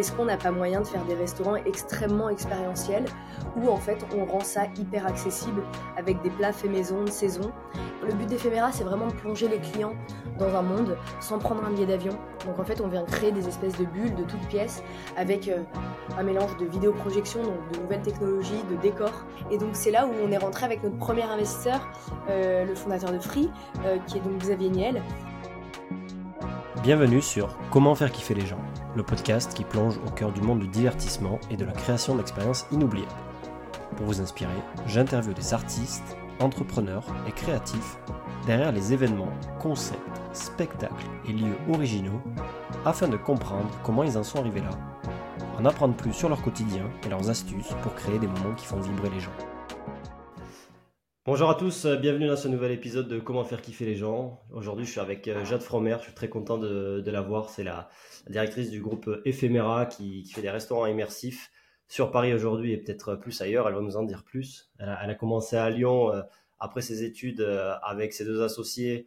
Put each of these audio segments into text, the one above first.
est-ce qu'on n'a pas moyen de faire des restaurants extrêmement expérientiels où en fait on rend ça hyper accessible avec des plats faits maison, de saison? Le but d'Ephéméra, c'est vraiment de plonger les clients dans un monde sans prendre un billet d'avion. Donc en fait, on vient créer des espèces de bulles de toutes pièces avec euh, un mélange de vidéoprojection, donc de nouvelles technologies, de décors. Et donc c'est là où on est rentré avec notre premier investisseur, euh, le fondateur de Free, euh, qui est donc Xavier Niel. Bienvenue sur Comment faire kiffer les gens, le podcast qui plonge au cœur du monde du divertissement et de la création d'expériences inoubliables. Pour vous inspirer, j'interviewe des artistes, entrepreneurs et créatifs derrière les événements, concepts, spectacles et lieux originaux afin de comprendre comment ils en sont arrivés là, en apprendre plus sur leur quotidien et leurs astuces pour créer des moments qui font vibrer les gens. Bonjour à tous, bienvenue dans ce nouvel épisode de Comment faire kiffer les gens. Aujourd'hui, je suis avec euh, Jade Fromer, je suis très content de, la voir. C'est la, directrice du groupe Ephéméra qui, fait des restaurants immersifs sur Paris aujourd'hui et peut-être plus ailleurs. Elle va nous en dire plus. Elle a, commencé à Lyon euh, après ses études euh, avec ses deux associés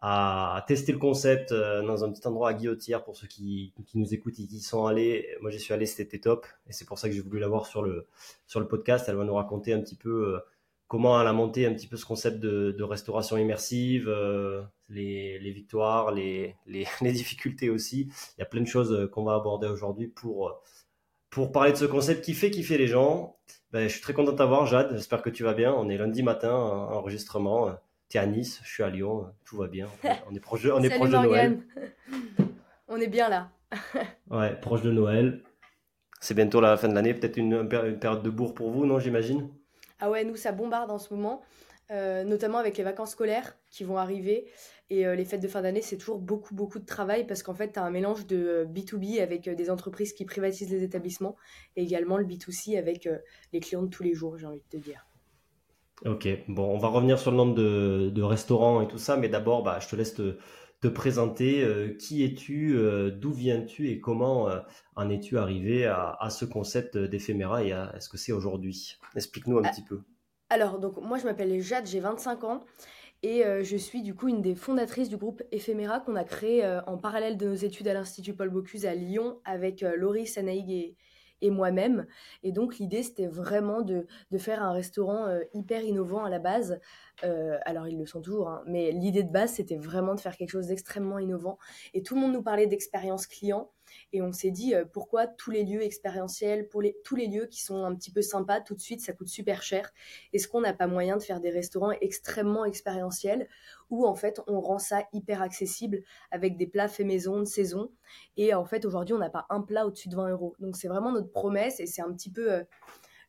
à, tester le concept dans un petit endroit à Guillotière pour ceux qui, nous écoutent et qui sont allés. Moi, j'y suis allé, c'était top et c'est pour ça que j'ai voulu la voir sur le podcast. Elle va nous raconter un petit peu comment elle a monté un petit peu ce concept de, restauration immersive, euh, les, victoires, les, difficultés aussi. Il y a plein de choses euh, qu'on va aborder aujourd'hui pour, euh, pour parler de ce concept qui fait kiffer les gens. Ben, je suis très content de t'avoir, Jade. J'espère que tu vas bien. On est lundi matin, enregistrement. Tu es à Nice, je suis à Lyon. Tout va bien. On est proche de, on est proche de Noël. on est bien là. ouais, proche de Noël. C'est bientôt la fin de l'année. Peut-être une, une période de bourre pour vous, non, j'imagine? Ah ouais, nous, ça bombarde en ce moment, euh, notamment avec les vacances scolaires qui vont arriver. Et euh, les fêtes de fin d'année, c'est toujours beaucoup, beaucoup de travail parce qu'en fait, tu as un mélange de B2B euh, avec des entreprises qui privatisent les établissements et également le B2C avec les clients de tous les jours, j'ai envie de te dire. Ok, bon, on va revenir sur le nombre de, restaurants et tout ça, mais d'abord, bah, je te laisse te, présenter. qui es-tu, d'où viens-tu et comment en es-tu arrivé à, ce concept d'éphéméra et à, ce que c'est aujourd'hui? Explique-nous un ah, petit peu. Alors, donc moi je m'appelle Jade, j'ai 25 ans et je suis du coup une des fondatrices du groupe Ephéméra qu'on a créé en parallèle de nos études à l'Institut Paul Bocuse à Lyon avec Laurie Sanaïg et, et moi-même. Et donc l'idée, c'était vraiment de, faire un restaurant euh, hyper innovant à la base. Euh, alors ils le sont toujours, hein, mais l'idée de base, c'était vraiment de faire quelque chose d'extrêmement innovant. Et tout le monde nous parlait d'expérience client. Et on s'est dit, euh, pourquoi tous les lieux expérientiels, pour tous les lieux qui sont un petit peu sympas, tout de suite, ça coûte super cher. Est-ce qu'on n'a pas moyen de faire des restaurants extrêmement expérientiels où, en fait, on rend ça hyper accessible avec des plats faits maison, de saison? Et en fait, aujourd'hui, on n'a pas un plat au-dessus de 20 euros. Donc, c'est vraiment notre promesse et c'est un petit peu euh,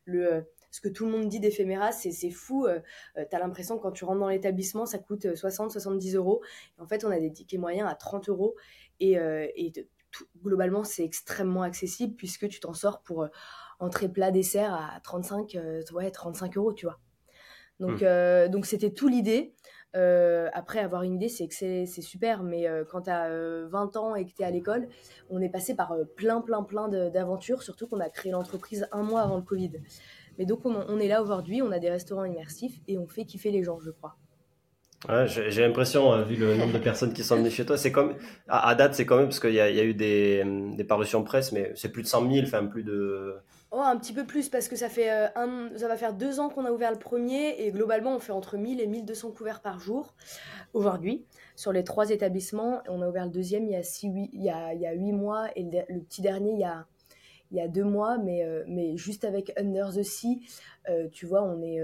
le ce que tout le monde dit d'éphéméra, c'est fou. tu as l'impression que quand tu rentres dans l'établissement, ça coûte 60, 70 euros. en fait, on a des tickets moyens à 30 euros. Et, et globalement, c'est extrêmement accessible puisque tu t'en sors pour euh, entrée plat dessert à 35, euh, ouais, 35 euros, tu vois. Donc, hmm. euh, donc c'était tout l'idée. après, avoir une idée, c'est que c'est super, mais quand tu as 20 ans et que tu es à l'école, on est passé par plein, plein, plein d'aventures, surtout qu'on a créé l'entreprise un mois avant le Covid. Mais donc, on est là aujourd'hui, on a des restaurants immersifs et on fait kiffer les gens, je crois j'ai l'impression, euh, vu le nombre de personnes qui sont venues chez toi, c'est comme à, date, c'est quand même parce qu'il y, a eu des, parutions presse, mais c'est plus de 100 000, enfin plus de. Oh, un petit peu plus parce que ça fait euh, ça va faire deux ans qu'on a ouvert le premier et globalement on fait entre 1000 et 1200 couverts par jour aujourd'hui sur les trois établissements. On a ouvert le deuxième il y a six, il y a, il y a 8 mois et le, petit dernier il y a il y a deux mois, mais, euh, mais juste avec Under the Sea, tu vois, on est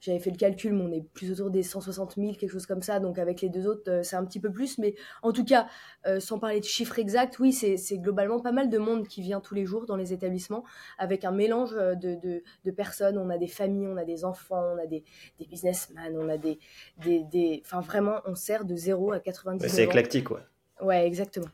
j'avais fait le calcul, mais on est plus autour des 160 000, quelque chose comme ça. Donc avec les deux autres, euh, c'est un petit peu plus. Mais en tout cas, euh, sans parler de chiffres exacts, oui, c'est globalement pas mal de monde qui vient tous les jours dans les établissements, avec un mélange euh, de, de, personnes. On a des familles, on a des enfants, on a des, des businessmen, on a des, des, Enfin, vraiment, on sert de 0 à 90 C'est éclectique, ouais. Ouais, exactement.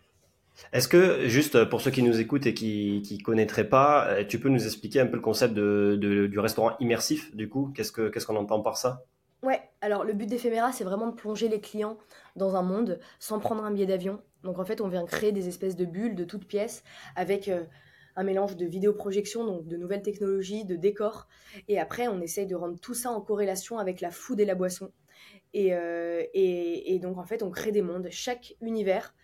Est-ce que, juste pour ceux qui nous écoutent et qui ne connaîtraient pas, euh, tu peux nous expliquer un peu le concept de, du restaurant immersif, du coup? Qu'est-ce qu'on entend par ça? Ouais, alors le but d'Ephéméra, c'est vraiment de plonger les clients dans un monde sans prendre un billet d'avion. Donc en fait, on vient créer des espèces de bulles de toutes pièces avec euh, un mélange de vidéoprojection, donc de nouvelles technologies, de décors. Et après, on essaye de rendre tout ça en corrélation avec la food et la boisson. Et, euh, et, et donc en fait, on crée des mondes. Chaque univers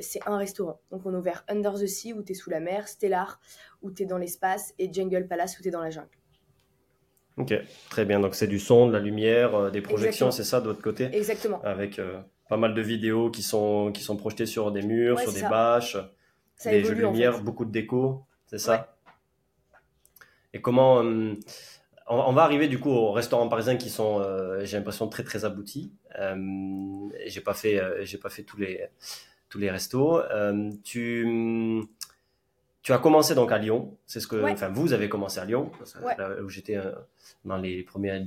c'est un restaurant. Donc on a ouvert Under the Sea où tu es sous la mer, Stellar où tu es dans l'espace et Jungle Palace où tu es dans la jungle. Ok, très bien. Donc c'est du son, de la lumière, des projections, c'est ça de votre côté? Exactement. Avec pas mal de vidéos qui sont, qui sont projetées sur des murs, sur des bâches, des jeux de lumière, beaucoup de déco, c'est ça? Et comment. Euh, on, va arriver du coup aux restaurants parisiens qui sont, euh, j'ai l'impression, très très aboutis. Euh, j'ai pas fait, euh, j'ai pas fait tous les, tous les restos. tu, tu as commencé donc à Lyon, c'est ce que, enfin vous avez commencé à Lyon, où j'étais dans les premiers,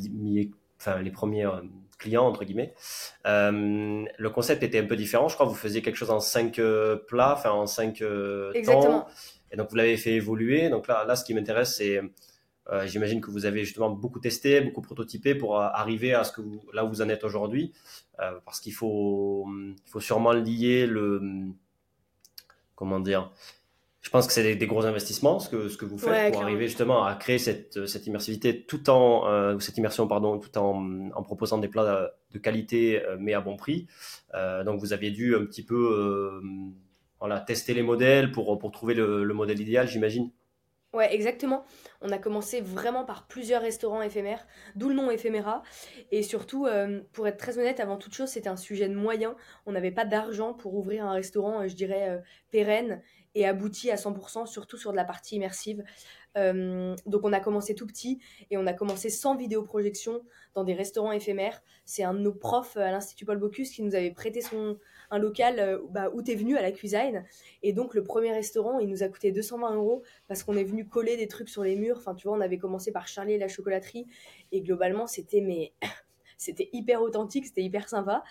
enfin les premiers clients, entre guillemets. Euh, le concept était un peu différent. Je crois que vous faisiez quelque chose en cinq euh, plats, enfin en cinq euh, Exactement. temps. Et donc, vous l'avez fait évoluer. Donc là, là ce qui m'intéresse, c'est, j'imagine que vous avez justement beaucoup testé, beaucoup prototypé pour arriver à ce que vous, là où vous en êtes aujourd'hui. parce qu'il faut, il faut sûrement lier le, comment dire, je pense que c'est des, gros investissements ce que, ce que vous faites pour arriver justement à créer cette, cette immersivité tout en euh, cette immersion pardon tout en, en, proposant des plats de qualité euh, mais à bon prix. Euh, donc vous aviez dû un petit peu voilà, tester les modèles pour, pour trouver le, le modèle idéal, j'imagine. Ouais, exactement. On a commencé vraiment par plusieurs restaurants éphémères, d'où le nom éphéméra. Et surtout, pour être très honnête, avant toute chose, c'était un sujet de moyens. On n'avait pas d'argent pour ouvrir un restaurant, je dirais, pérenne et abouti à 100%, surtout sur de la partie immersive. Euh, donc on a commencé tout petit et on a commencé sans vidéoprojection dans des restaurants éphémères. C'est un de nos profs à l'Institut Paul Bocuse qui nous avait prêté son, un local euh, bah, où tu es venu à la cuisine. Et donc le premier restaurant, il nous a coûté 220 euros parce qu'on est venu coller des trucs sur les murs. Enfin tu vois, on avait commencé par Charlie la chocolaterie et globalement c'était mais c'était hyper authentique, c'était hyper sympa.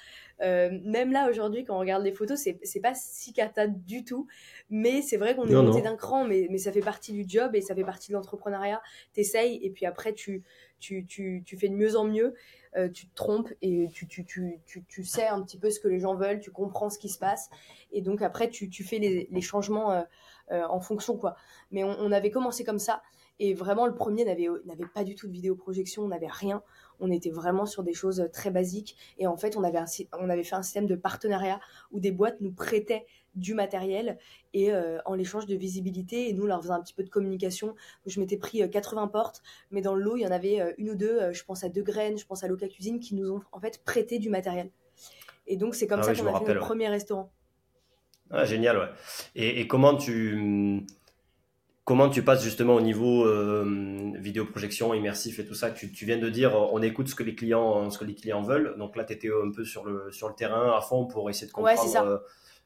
Euh, même là, aujourd'hui, quand on regarde les photos, c'est pas si cata du tout. Mais c'est vrai qu'on est monté d'un cran, mais, mais ça fait partie du job et ça fait partie de l'entrepreneuriat. T'essayes et puis après, tu, tu, tu, tu, fais de mieux en mieux. Euh, tu te trompes et tu, tu, tu, tu, sais un petit peu ce que les gens veulent, tu comprends ce qui se passe. Et donc après, tu, tu fais les, les changements euh, en fonction. quoi. Mais on, on, avait commencé comme ça. Et vraiment, le premier n'avait pas du tout de vidéoprojection, on n'avait rien on était vraiment sur des choses très basiques. Et en fait, on avait, on avait fait un système de partenariat où des boîtes nous prêtaient du matériel et euh, en l'échange de visibilité et nous leur faisions un petit peu de communication. je m'étais pris 80 euh, portes, mais dans le lot il y en avait euh, une ou deux. je pense à deux graines, je pense à Loca Cuisine qui nous ont en fait prêté du matériel. Et donc c'est comme ah ça qu'on a fait notre premier restaurant. Ah, génial, ouais. et comment tu Comment tu passes justement au niveau euh, vidéoprojection, immersif et tout ça tu, tu, viens de dire on écoute ce que les clients, ce que les clients veulent. Donc là, tu étais un peu sur le, sur le terrain à fond pour essayer de comprendre. Ouais, ça. Euh,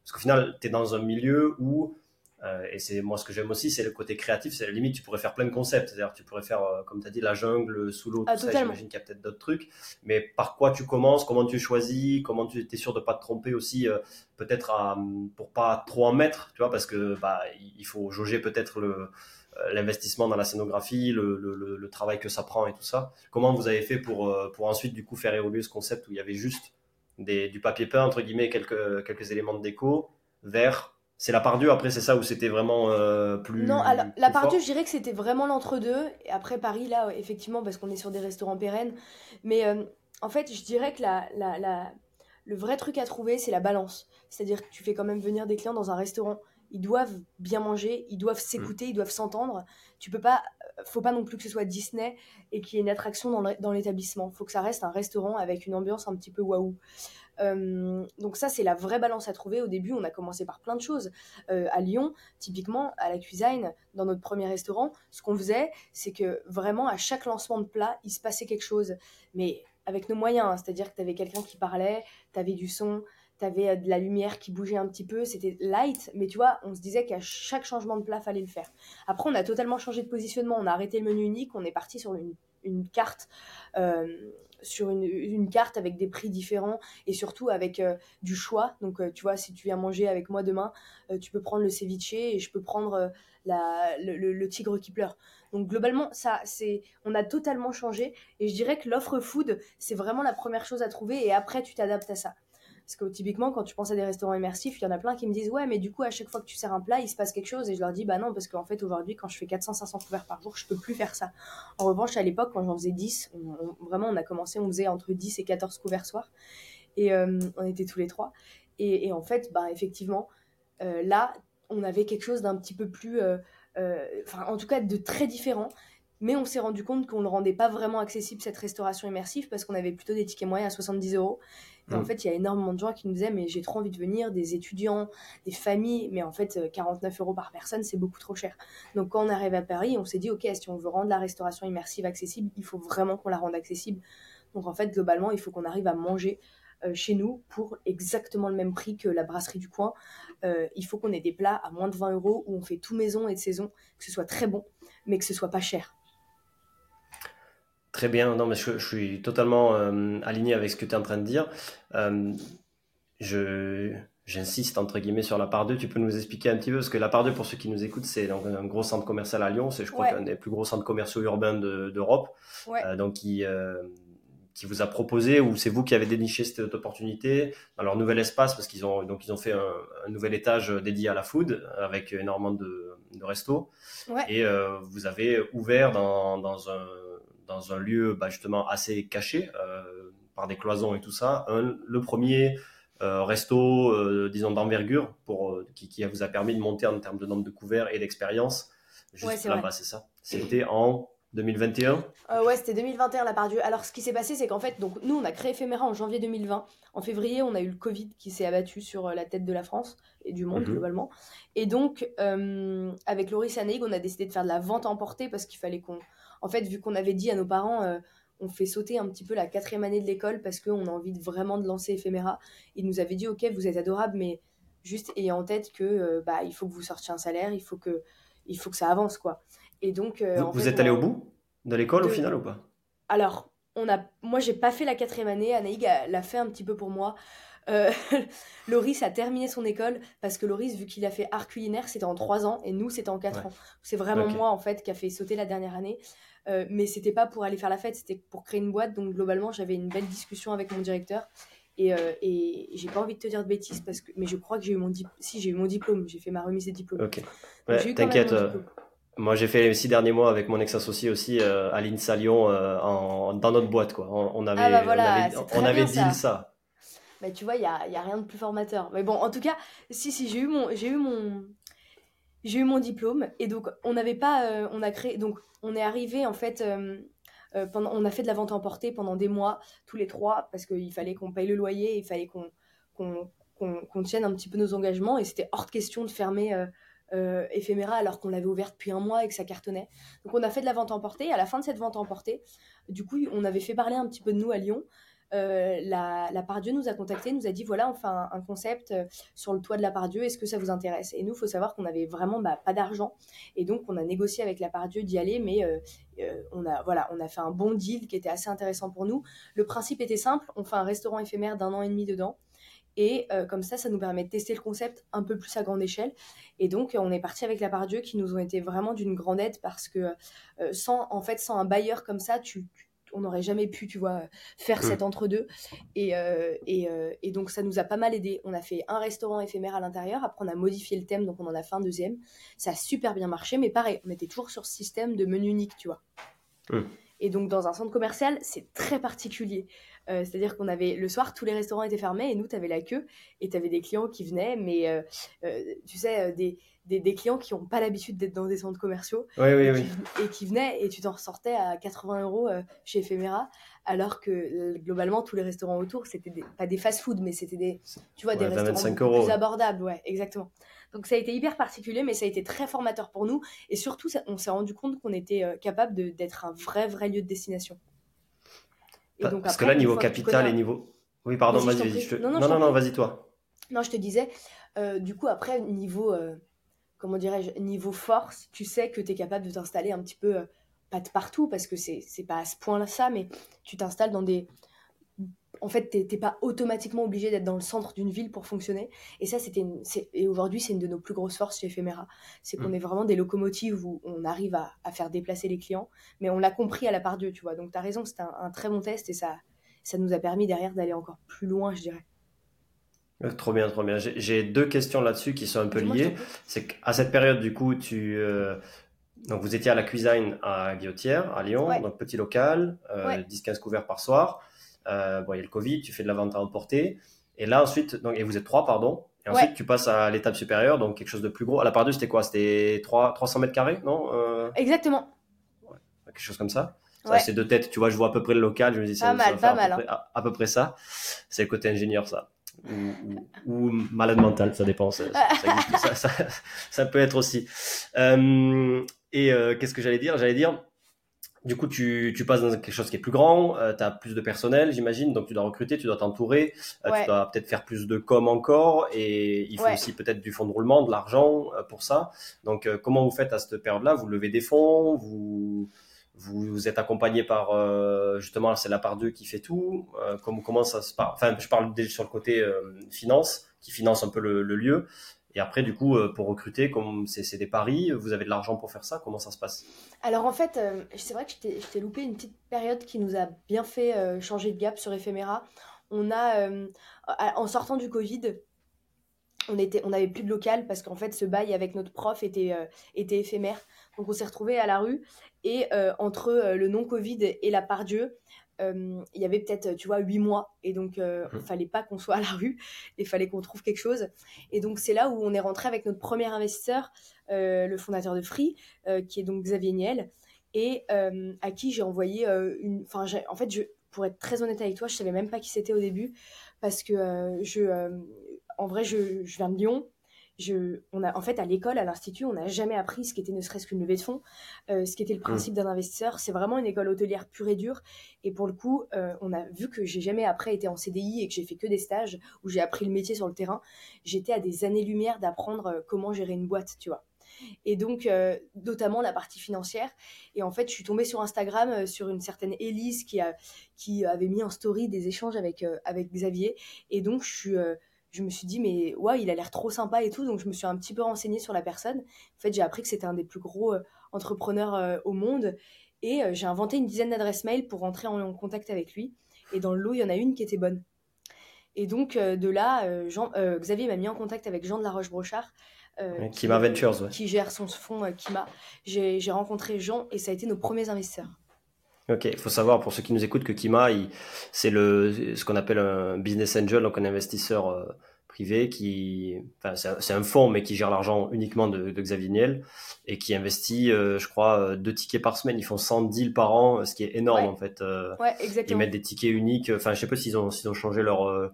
parce qu'au final, tu es dans un milieu où euh, et c'est moi ce que j'aime aussi, c'est le côté créatif. C'est la limite, tu pourrais faire plein de concepts. C'est-à-dire, tu pourrais faire, euh, comme tu as dit, la jungle sous l'eau, ah, tout ça. J'imagine qu'il y a peut-être d'autres trucs. Mais par quoi tu commences? Comment tu choisis? Comment tu es sûr de pas te tromper aussi euh, Peut-être pour pas trop en mettre, tu vois, parce que bah il faut jauger peut-être le l'investissement dans la scénographie, le, le, le, travail que ça prend et tout ça. Comment vous avez fait pour, pour ensuite du coup faire évoluer ce concept où il y avait juste des, du papier peint entre guillemets, quelques quelques éléments de déco, vers c'est la Pardue, après, c'est ça où c'était vraiment euh, plus. Non, alors, la Pardue, je dirais que c'était vraiment l'entre-deux. Et après, Paris, là, effectivement, parce qu'on est sur des restaurants pérennes. Mais euh, en fait, je dirais que la, la, la, le vrai truc à trouver, c'est la balance. C'est-à-dire que tu fais quand même venir des clients dans un restaurant. Ils doivent bien manger, ils doivent s'écouter, ils doivent s'entendre. Tu peux pas. Euh, faut pas non plus que ce soit Disney et qu'il y ait une attraction dans l'établissement. Faut que ça reste un restaurant avec une ambiance un petit peu waouh. Euh, donc ça, c'est la vraie balance à trouver. Au début, on a commencé par plein de choses. Euh, à Lyon, typiquement, à la cuisine, dans notre premier restaurant, ce qu'on faisait, c'est que vraiment, à chaque lancement de plat, il se passait quelque chose. Mais avec nos moyens, hein. c'est-à-dire que tu avais quelqu'un qui parlait, tu avais du son, tu avais euh, de la lumière qui bougeait un petit peu, c'était light, mais tu vois, on se disait qu'à chaque changement de plat, fallait le faire. Après, on a totalement changé de positionnement, on a arrêté le menu unique, on est parti sur une, une carte sur une, carte avec des prix différents et surtout avec euh, du choix. Donc, euh, tu vois, si tu viens manger avec moi demain, euh, tu peux prendre le ceviche et je peux prendre la, le, tigre qui pleure. Donc, globalement, ça, c'est, on a totalement changé et je dirais que l'offre food, c'est vraiment la première chose à trouver et après, tu t'adaptes à ça. Parce que typiquement, quand tu penses à des restaurants immersifs, il y en a plein qui me disent Ouais, mais du coup, à chaque fois que tu sers un plat, il se passe quelque chose. Et je leur dis Bah non, parce qu'en fait, aujourd'hui, quand je fais 400-500 couverts par jour, je peux plus faire ça. En revanche, à l'époque, quand j'en faisais 10, vraiment, on a commencé, on faisait entre 10 et 14 couverts soir. Et euh, on était tous les trois. Et, en fait, bah, effectivement, là, on avait quelque chose d'un petit peu plus, enfin en tout cas de très différent. Mais on s'est rendu compte qu'on ne le rendait pas vraiment accessible, cette restauration immersive, parce qu'on avait plutôt des tickets moyens à 70 euros. En mm. fait, il y a énormément de gens qui nous disaient, mais j'ai trop envie de venir, des étudiants, des familles, mais en fait, 49 euros par personne, c'est beaucoup trop cher. Donc quand on arrive à Paris, on s'est dit, ok, si on veut rendre la restauration immersive accessible, il faut vraiment qu'on la rende accessible. Donc en fait, globalement, il faut qu'on arrive à manger euh, chez nous pour exactement le même prix que la brasserie du coin. Euh, il faut qu'on ait des plats à moins de 20 euros où on fait tout maison et de saison, que ce soit très bon, mais que ce soit pas cher. Très bien, non, mais je, suis totalement euh, aligné avec ce que tu es en train de dire. je, j'insiste entre guillemets sur la part 2. Tu peux nous expliquer un petit peu parce que la part 2, pour ceux qui nous écoutent, c'est un gros centre commercial à Lyon. C'est, je crois, un des plus gros centres commerciaux urbains d'Europe. donc, qui, qui vous a proposé ou c'est vous qui avez déniché cette opportunité dans leur nouvel espace parce qu'ils ont donc ils ont fait un, nouvel étage dédié à la food avec énormément de, de restos et euh, vous avez ouvert dans, dans, un, dans un lieu bah, justement assez caché euh, par des cloisons et tout ça le premier euh, resto disons d'envergure pour qui, qui, vous a permis de monter en termes de nombre de couverts et d'expérience juste là-bas c'est ça c'était en 2021 euh, Ouais, c'était 2021 la part. Alors, ce qui s'est passé, c'est qu'en fait, donc, nous, on a créé Ephéméra en janvier 2020. En février, on a eu le Covid qui s'est abattu sur euh, la tête de la France et du monde, mhm. globalement. Et donc, euh, avec Loris Aneig, on a décidé de faire de la vente emportée parce qu'il fallait qu'on. En fait, vu qu'on avait dit à nos parents, on fait sauter un petit peu la quatrième année de l'école parce qu'on a envie de, vraiment de lancer Ephéméra. Ils nous avaient dit, OK, vous êtes adorables, mais juste ayez en tête que bah, il faut que vous sortiez un salaire, il faut que, il faut que ça avance, quoi. Et donc, euh, vous, êtes allé au bout de l'école au final ou pas? Alors, on a, moi, j'ai pas fait la quatrième année. Anaïg l'a fait un petit peu pour moi. Euh, Loris a terminé son école parce que Loris, vu qu'il a fait art culinaire, c'était en trois ans et nous, c'était en quatre ans. C'est vraiment moi, en fait, qui a fait sauter la dernière année. Euh, mais c'était pas pour aller faire la fête, c'était pour créer une boîte. Donc, globalement, j'avais une belle discussion avec mon directeur. Et, euh, et j'ai pas envie de te dire de bêtises, parce que, mais je crois que j'ai eu mon diplôme. Si, j'ai eu mon diplôme, j'ai fait ma remise de diplôme. Ok. T'inquiète. Moi, j'ai fait les six derniers mois avec mon ex-associé aussi, euh, Aline Salion, euh, en, dans notre boîte. Quoi. On, avait, ah bah on avait, dit ça. Mais tu vois, il n'y a, y a rien de plus formateur. Mais bon, en tout cas, si, si, j'ai eu mon, j'ai eu mon, j'ai eu mon diplôme. Et donc, on n'avait pas, euh, on a créé, donc, on est arrivé, en fait, pendant, on a fait de la vente emportée pendant des mois, tous les trois, parce qu'il fallait qu'on paye le loyer, il fallait qu'on, qu'on, tienne un petit peu nos engagements. Et c'était hors de question de fermer euh, éphéméra alors qu'on l'avait ouverte depuis un mois et que ça cartonnait. Donc on a fait de la vente emportée. À la fin de cette vente emportée, du coup, on avait fait parler un petit peu de nous à Lyon. Euh, la, la Pardieu nous a contacté, nous a dit voilà, on fait un, concept euh, sur le toit de la Pardieu, est-ce que ça vous intéresse? Et nous, il faut savoir qu'on avait vraiment bah, pas d'argent, et donc on a négocié avec la Pardieu d'y aller, mais on a voilà, on a fait un bon deal qui était assez intéressant pour nous. Le principe était simple, on fait un restaurant éphémère d'un an et demi dedans. Et euh, comme ça, ça nous permet de tester le concept un peu plus à grande échelle. Et donc, on est parti avec la part Dieu qui nous ont été vraiment d'une grande aide parce que euh, sans, en fait, sans un bailleur comme ça, tu, on n'aurait jamais pu, tu vois, faire mmh. cet entre-deux. Et, euh, et, et, donc, ça nous a pas mal aidé. On a fait un restaurant éphémère à l'intérieur. Après, on a modifié le thème, donc on en a fait un deuxième. Ça a super bien marché, mais pareil, on était toujours sur ce système de menu unique, tu vois. Mmh. Et donc, dans un centre commercial, c'est très particulier. Euh, c'est-à-dire qu'on avait le soir, tous les restaurants étaient fermés et nous, tu avais la queue et tu avais des clients qui venaient, mais euh, euh, tu sais, des, des, clients qui n'ont pas l'habitude d'être dans des centres commerciaux et, Qui, venaient et tu t'en ressortais à 80 euros chez Ephéméra, alors que globalement, tous les restaurants autour, c'était pas des fast-food, mais c'était des, tu vois, des restaurants plus abordables. Ouais, exactement. Donc ça a été hyper particulier, mais ça a été très formateur pour nous. Et surtout, on s'est rendu compte qu'on était capable d'être un vrai, vrai lieu de destination. Parce que là, niveau capital et niveau. Oui, pardon, vas-y, Non, non, non, vas-y, toi. Non, je te disais, euh, du coup, après, niveau, euh, comment dirais-je, niveau force, tu sais que tu es capable de t'installer un petit peu, euh, pas de partout, parce que c'est pas à ce point-là ça, mais tu t'installes dans des, en fait, t'es pas automatiquement obligé d'être dans le centre d'une ville pour fonctionner. Et ça, c'était et aujourd'hui, c'est une de nos plus grosses forces chez Ephéméra. C'est qu'on mm. est vraiment des locomotives où on arrive à, faire déplacer les clients, mais on l'a compris à la part Dieu, tu vois. Donc, tu as raison, c'était un, très bon test et ça, ça nous a permis derrière d'aller encore plus loin, je dirais. Euh, trop bien, trop bien. J'ai deux questions là-dessus qui sont un peu liées. C'est qu'à cette période, du coup, tu, euh, donc vous étiez à la cuisine à Guillotière, à Lyon, donc petit local, 10-15 euh, couverts par soir. Euh, bon, il y a le Covid, tu fais de la vente à emporter. Et là, ensuite, donc, et vous êtes trois, pardon. Et ensuite, tu passes à l'étape supérieure, donc quelque chose de plus gros. À la part 2, c'était quoi? C'était 300 mètres carrés, non Exactement. Quelque chose comme ça. C'est deux têtes, tu vois, je vois à peu près le local, je me dis, pas mal, pas mal. Hein. À, peu près ça. C'est le côté ingénieur, ça. Ou, malade mental, ça dépend. Ça, ça, peut être aussi. Euh, et euh, qu'est-ce que j'allais dire? J'allais dire, du coup, tu, tu, passes dans quelque chose qui est plus grand, euh, tu as plus de personnel, j'imagine, donc tu dois recruter, tu dois t'entourer, tu dois peut-être faire plus de com encore, et il faut aussi peut-être du fonds de roulement, de l'argent pour ça. Donc, comment vous faites à cette période-là? Vous levez des fonds vous, vous, êtes accompagné par euh, justement c'est la part 2 qui fait tout euh, comment, comment ça se passe enfin je parle déjà sur le côté euh, finance qui finance un peu le, lieu et après du coup pour recruter comme c'est des paris vous avez de l'argent pour faire ça comment ça se passe? Alors en fait c'est vrai que je t'ai loupé une petite période qui nous a bien fait changer de gap sur Ephéméra on a en sortant du Covid on était on avait plus de local parce qu'en fait ce bail avec notre prof était était éphémère. Donc on s'est retrouvé à la rue et euh, entre euh, le non-Covid et la part Dieu, euh, il y avait peut-être, tu vois, huit mois. Et donc, il ne mmh. fallait pas qu'on soit à la rue. Il fallait qu'on trouve quelque chose. Et donc, c'est là où on est rentré avec notre premier investisseur, le fondateur de Free, qui est donc Xavier Niel, et à qui j'ai envoyé une. Enfin, en fait, je, pour être très honnête avec toi, je savais même pas qui c'était au début. Parce que je. en vrai, je, je viens de Lyon on a, en fait, à l'école, à l'institut, on n'a jamais appris ce qu'était ne serait-ce qu'une levée de fonds, euh, ce qu'était le principe d'un investisseur. C'est vraiment une école hôtelière pure et dure. Et pour le coup, euh, on a vu que j'ai jamais après été en CDI et que j'ai fait que des stages où j'ai appris le métier sur le terrain. J'étais à des années-lumière d'apprendre euh, comment gérer une boîte, tu vois. Et donc, notamment la partie financière. Et en fait, je suis tombée sur Instagram sur une certaine Élise qui, a, qui avait mis en story des échanges avec, avec Xavier. Et donc, je suis je me suis dit, mais ouais, il a l'air trop sympa et tout. Donc, je me suis un petit peu renseignée sur la personne. En fait, j'ai appris que c'était un des plus gros euh, entrepreneurs euh, au monde. Et euh, j'ai inventé une dizaine d'adresses mail pour rentrer en, contact avec lui. Et dans le lot, il y en a une qui était bonne. Et donc, de là, Jean, Xavier m'a mis en contact avec Jean de la Roche-Brochard. Kima Ventures, Qui gère son fonds Kima. J'ai rencontré Jean et ça a été nos premiers investisseurs. Ok, il faut savoir pour ceux qui nous écoutent que Kima, c'est le ce qu'on appelle un business angel, donc un investisseur euh, privé qui, enfin, c'est un, fonds mais qui gère l'argent uniquement de, Xavier Niel et qui investit, euh, je crois, euh, deux tickets par semaine. Ils font 100 deals par an, ce qui est énorme en fait. ouais, exactement. Ils mettent des tickets uniques. Enfin, je sais pas s'ils ont, s'ils ont changé leur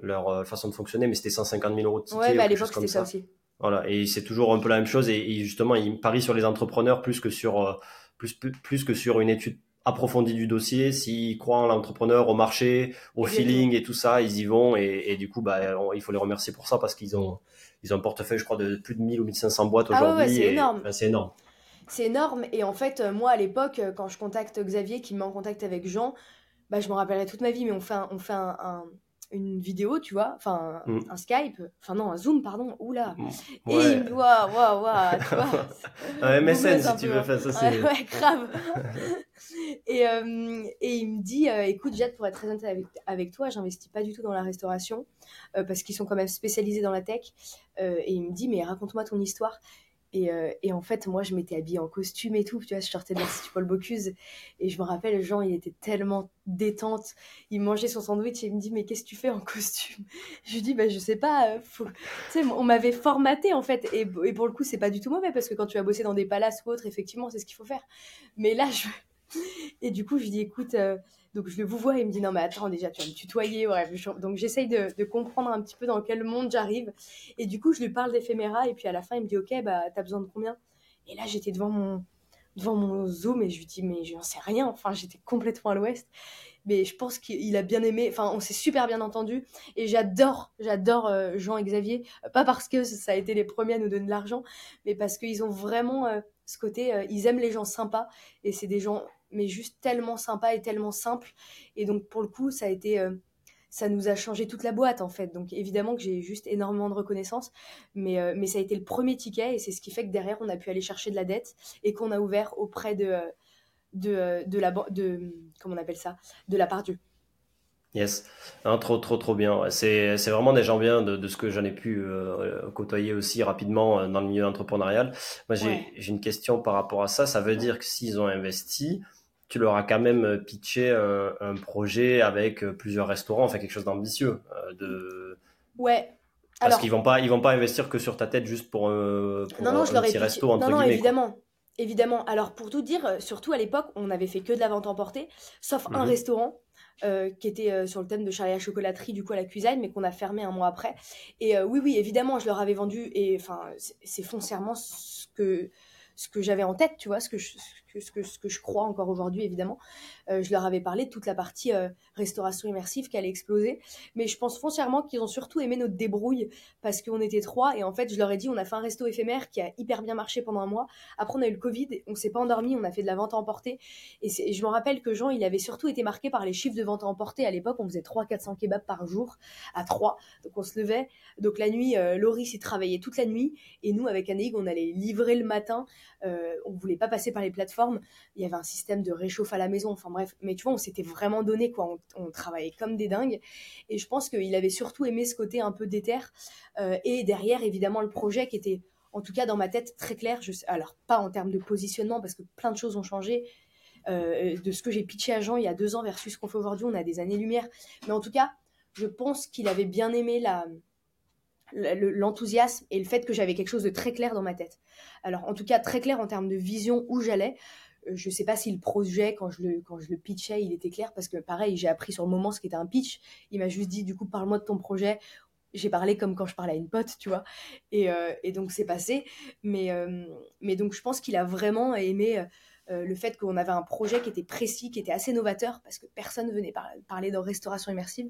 leur façon de fonctionner, mais c'était 150 000 euros de tickets. Ouais, mais à l'époque c'était ça. aussi. Voilà, et c'est toujours un peu la même chose. Et, et, justement, ils parient sur les entrepreneurs plus que sur plus, plus que sur une étude approfondi du dossier, s'ils croient en l'entrepreneur, au marché, au feeling et tout ça, ils y vont et, du coup, bah, il faut les remercier pour ça parce qu'ils ont, ils ont un portefeuille, je crois, de plus de 1000 ou 1500 boîtes ah aujourd'hui. c'est énorme. c'est énorme. C'est énorme et en fait, moi à l'époque, quand je contacte Xavier qui me met en contact avec Jean, bah, je me rappellerai toute ma vie, mais on fait on fait un une vidéo, tu vois, enfin mm. un Skype, enfin non, un Zoom, pardon, oula. Mm. Et il me waouh, waouh, waouh, tu vois. un MSN si tu veux faire ça, c'est. Ouais, grave. et, euh, et il me dit, euh, écoute, Jade, pour être très honnête avec, avec toi, j'investis pas du tout dans la restauration euh, parce qu'ils sont quand même spécialisés dans la tech. et il me dit, mais raconte-moi ton histoire. Et, euh, et, en fait, moi, je m'étais habillée en costume et tout. Tu vois, je sortais de l'Institut Paul Bocuse. Et je me rappelle, Jean, il était tellement détente. Il mangeait son sandwich et il me dit, mais qu'est-ce que tu fais en costume? Je lui dis, bah, je sais pas. Euh, faut... On m'avait formaté, en fait. Et, pour le coup, c'est pas du tout mauvais parce que quand tu vas bosser dans des palaces ou autre, effectivement, c'est ce qu'il faut faire. Mais là, je... Et du coup, je lui dis, écoute, euh, donc je le vous vois, il me dit non mais attends déjà tu vas me tutoyer, Donc j'essaye de, comprendre un petit peu dans quel monde j'arrive. Et du coup je lui parle d'éphéméra et puis à la fin il me dit ok bah t'as besoin de combien? Et là j'étais devant mon devant mon zoom et je lui dis mais je n'en sais rien. Enfin j'étais complètement à l'ouest. Mais je pense qu'il a bien aimé. Enfin on s'est super bien entendu et j'adore j'adore euh, Jean et Xavier. Pas parce que ça a été les premiers à nous donner de l'argent, mais parce qu'ils ont vraiment euh, ce côté, euh, ils aiment les gens sympas et c'est des gens mais juste tellement sympa et tellement simple. Et donc, pour le coup, ça a été. Euh, ça nous a changé toute la boîte en fait. Donc évidemment que j'ai juste énormément de reconnaissance, mais, euh, mais ça a été le premier ticket et c'est ce qui fait que derrière on a pu aller chercher de la dette et qu'on a ouvert auprès de, de, de la de comment on appelle ça de la part Dieu. Yes, trop trop trop bien. C'est vraiment des gens bien de, de ce que j'en ai pu euh, côtoyer aussi rapidement dans le milieu entrepreneurial. Moi j'ai une question par rapport à ça. Ça veut dire que s'ils ont investi, tu leur as quand même euh, pitché euh, un, projet avec euh, plusieurs restaurants, enfin quelque chose d'ambitieux. de... Ouais. Parce qu'ils vont pas, ils vont pas investir que sur ta tête juste pour, euh, non, non, un je leur petit resto entre non, non, évidemment. Évidemment. Alors pour tout dire, surtout à l'époque, on n'avait fait que de la vente emportée, sauf un mhm. restaurant euh, qui était sur le thème de Charlie à chocolaterie, du coup à la cuisine, mais qu'on a fermé un mois après. Et oui, oui, évidemment, je leur avais vendu, et enfin, c'est foncièrement ce que ce que j'avais en tête, tu vois, ce que je, ce ce que je crois encore aujourd'hui, évidemment. Euh, je leur avais parlé de toute la partie euh, restauration immersive qui allait exploser. Mais je pense foncièrement qu'ils ont surtout aimé notre débrouille parce qu'on était trois. Et en fait, je leur ai dit, on a fait un resto éphémère qui a hyper bien marché pendant un mois. Après, on a eu le Covid, on s'est pas endormi, on a fait de la vente à emporter. Et, je me rappelle que Jean, il avait surtout été marqué par les chiffres de vente à emporter. À l'époque, on faisait 300-400 kebabs par jour à 3. Donc on se levait. Donc la nuit, euh, Loris, il travaillait toute la nuit. Et nous, avec Anaïg, on allait livrer le matin. Euh, on voulait pas passer par les plateformes. Il y avait un système de réchauffe à la maison. Enfin bref, mais tu vois, on s'était vraiment donné quoi. On, travaillait comme des dingues. Et je pense qu'il avait surtout aimé ce côté un peu déter. Euh, et derrière, évidemment, le projet qui était, en tout cas dans ma tête, très clair. Je, alors pas en termes de positionnement parce que plein de choses ont changé. Euh, de ce que j'ai pitché à Jean il y a deux ans versus ce qu'on fait aujourd'hui, on a des années-lumière. Mais en tout cas, je pense qu'il avait bien aimé la, l'enthousiasme et le fait que j'avais quelque chose de très clair dans ma tête. Alors en tout cas très clair en termes de vision où j'allais. Euh, je ne sais pas si le projet quand je le quand je le pitchais il était clair parce que pareil j'ai appris sur le moment ce qu'était un pitch. Il m'a juste dit du coup parle-moi de ton projet. J'ai parlé comme quand je parlais à une pote, tu vois. Et, euh, donc c'est passé. Mais, euh, mais donc je pense qu'il a vraiment aimé le fait qu'on avait un projet qui était précis, qui était assez novateur, parce que personne venait parler de restauration immersive.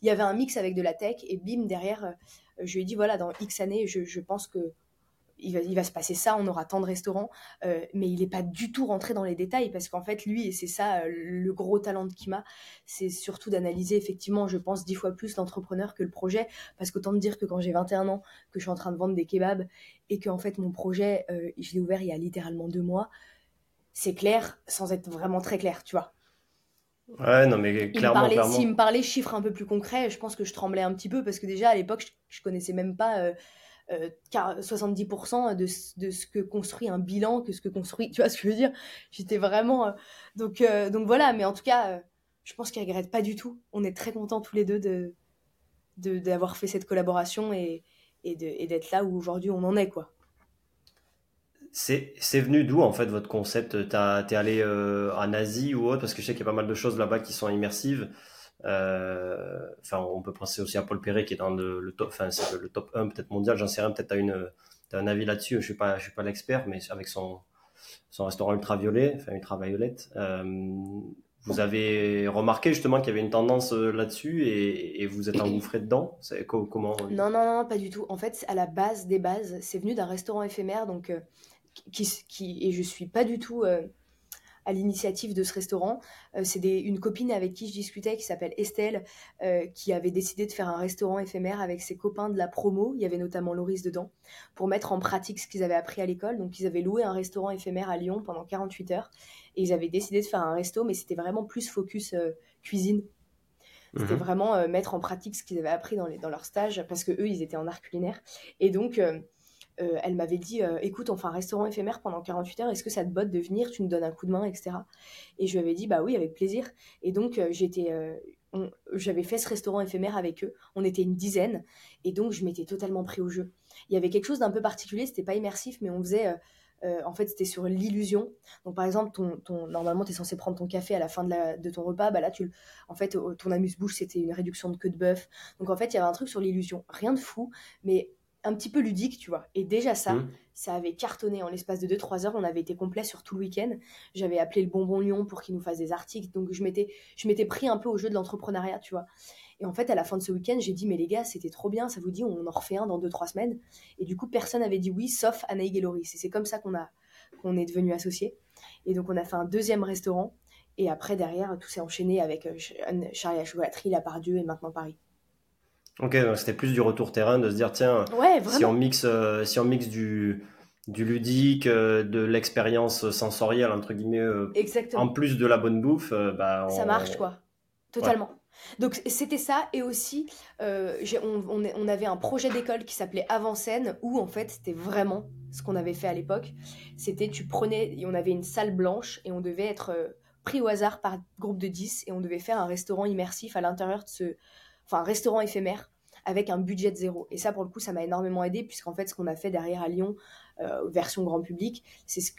Il y avait un mix avec de la tech, et bim, derrière, je lui ai dit, voilà, dans X années, je, pense que il va, se passer ça, on aura tant de restaurants, euh, mais il n'est pas du tout rentré dans les détails parce qu'en fait, lui, et c'est ça euh, le gros talent de Kima, c'est surtout d'analyser effectivement, je pense, dix fois plus l'entrepreneur que le projet. Parce qu'autant de dire que quand j'ai 21 ans, que je suis en train de vendre des kebabs et que en fait, mon projet, euh, je l'ai ouvert il y a littéralement deux mois, c'est clair sans être vraiment très clair, tu vois. Ouais, non, mais clairement. S'il me parlait chiffres un peu plus concrets, je pense que je tremblais un petit peu parce que déjà à l'époque, je, je, connaissais même pas euh, euh, 70% de, de, ce que construit un bilan, que ce que construit. Tu vois ce que je veux dire? J'étais vraiment. Euh, donc, euh, donc voilà, mais en tout cas, je pense qu'il regrette pas du tout. On est très contents tous les deux de d'avoir fait cette collaboration et, et d'être là où aujourd'hui on en est, quoi. C'est venu d'où en fait votre concept? T'es allé euh, en Asie ou autre? Parce que je sais qu'il y a pas mal de choses là-bas qui sont immersives. Euh, on peut penser aussi à Paul Perret qui est dans le, top, enfin c'est le top 1 peut-être mondial. J'en sais rien. Peut-être t'as as un avis là-dessus. Je suis pas, je suis pas l'expert, mais avec son son restaurant ultraviolet, enfin ultraviolette. Euh, vous avez remarqué justement qu'il y avait une tendance là-dessus et, et, vous êtes engouffré dedans? Comment? Non, non, non, pas du tout. En fait, à la base des bases, c'est venu d'un restaurant éphémère. Donc, qui, qui, et je suis pas du tout euh, à l'initiative de ce restaurant. Euh, c'est une copine avec qui je discutais qui s'appelle Estelle, euh, qui avait décidé de faire un restaurant éphémère avec ses copains de la promo. Il y avait notamment Loris dedans, pour mettre en pratique ce qu'ils avaient appris à l'école. Donc, ils avaient loué un restaurant éphémère à Lyon pendant 48 heures. Et ils avaient décidé de faire un resto, mais c'était vraiment plus focus cuisine. C'était mhm. vraiment mettre en pratique ce qu'ils avaient appris dans, les, dans leur stage, parce que eux, ils étaient en art culinaire. Et donc, euh, elle m'avait dit euh, écoute, on fait un restaurant éphémère pendant 48 heures, est-ce que ça te botte de venir Tu nous donnes un coup de main, etc. Et je lui avais dit bah oui, avec plaisir. Et donc, euh, j'étais. j'avais fait ce restaurant éphémère avec eux. On était une dizaine. Et donc, je m'étais totalement pris au jeu. Il y avait quelque chose d'un peu particulier, c'était pas immersif, mais on faisait. en fait, c'était sur l'illusion. Donc, par exemple, ton, normalement, tu es censé prendre ton café à la fin de, ton repas. Bah là, en fait, ton amuse-bouche, c'était une réduction de queue de bœuf. Donc, en fait, il y avait un truc sur l'illusion. Rien de fou, mais un petit peu ludique, tu vois. Et déjà ça, mmh. ça avait cartonné en l'espace de 2-3 heures. On avait été complet sur tout le week-end. J'avais appelé le Bonbon Lyon pour qu'il nous fasse des articles. Donc je m'étais, je m'étais pris un peu au jeu de l'entrepreneuriat, tu vois. Et en fait, à la fin de ce week-end, j'ai dit, mais les gars, c'était trop bien. Ça vous dit, on en refait un dans 2-3 semaines. Et du coup, personne n'avait dit oui, sauf Anaïg et Loris. Et c'est comme ça qu'on a, qu'on est devenus associés. Et donc, on a fait un deuxième restaurant. Et après, derrière, tout s'est enchaîné avec euh, Charlie à chocolaterie, La Pardieu et maintenant Paris. Ok, donc c'était plus du retour terrain de se dire tiens, si on mixe, euh, si on mixe du, du ludique, euh, de l'expérience sensorielle entre guillemets, euh, en plus de la bonne bouffe, bah ça marche quoi, totalement. Donc c'était ça et aussi on, on, avait un projet d'école qui s'appelait Avant scène où en fait c'était vraiment ce qu'on avait fait à l'époque. C'était tu prenais, on avait une salle blanche et on devait être pris au hasard par groupe de 10 et on devait faire un restaurant immersif à l'intérieur de ce, enfin restaurant éphémère avec un budget de zéro. Et ça, pour le coup, ça m'a énormément aidé, puisqu'en fait, ce qu'on a fait derrière à Lyon, euh, version grand public, c'est ce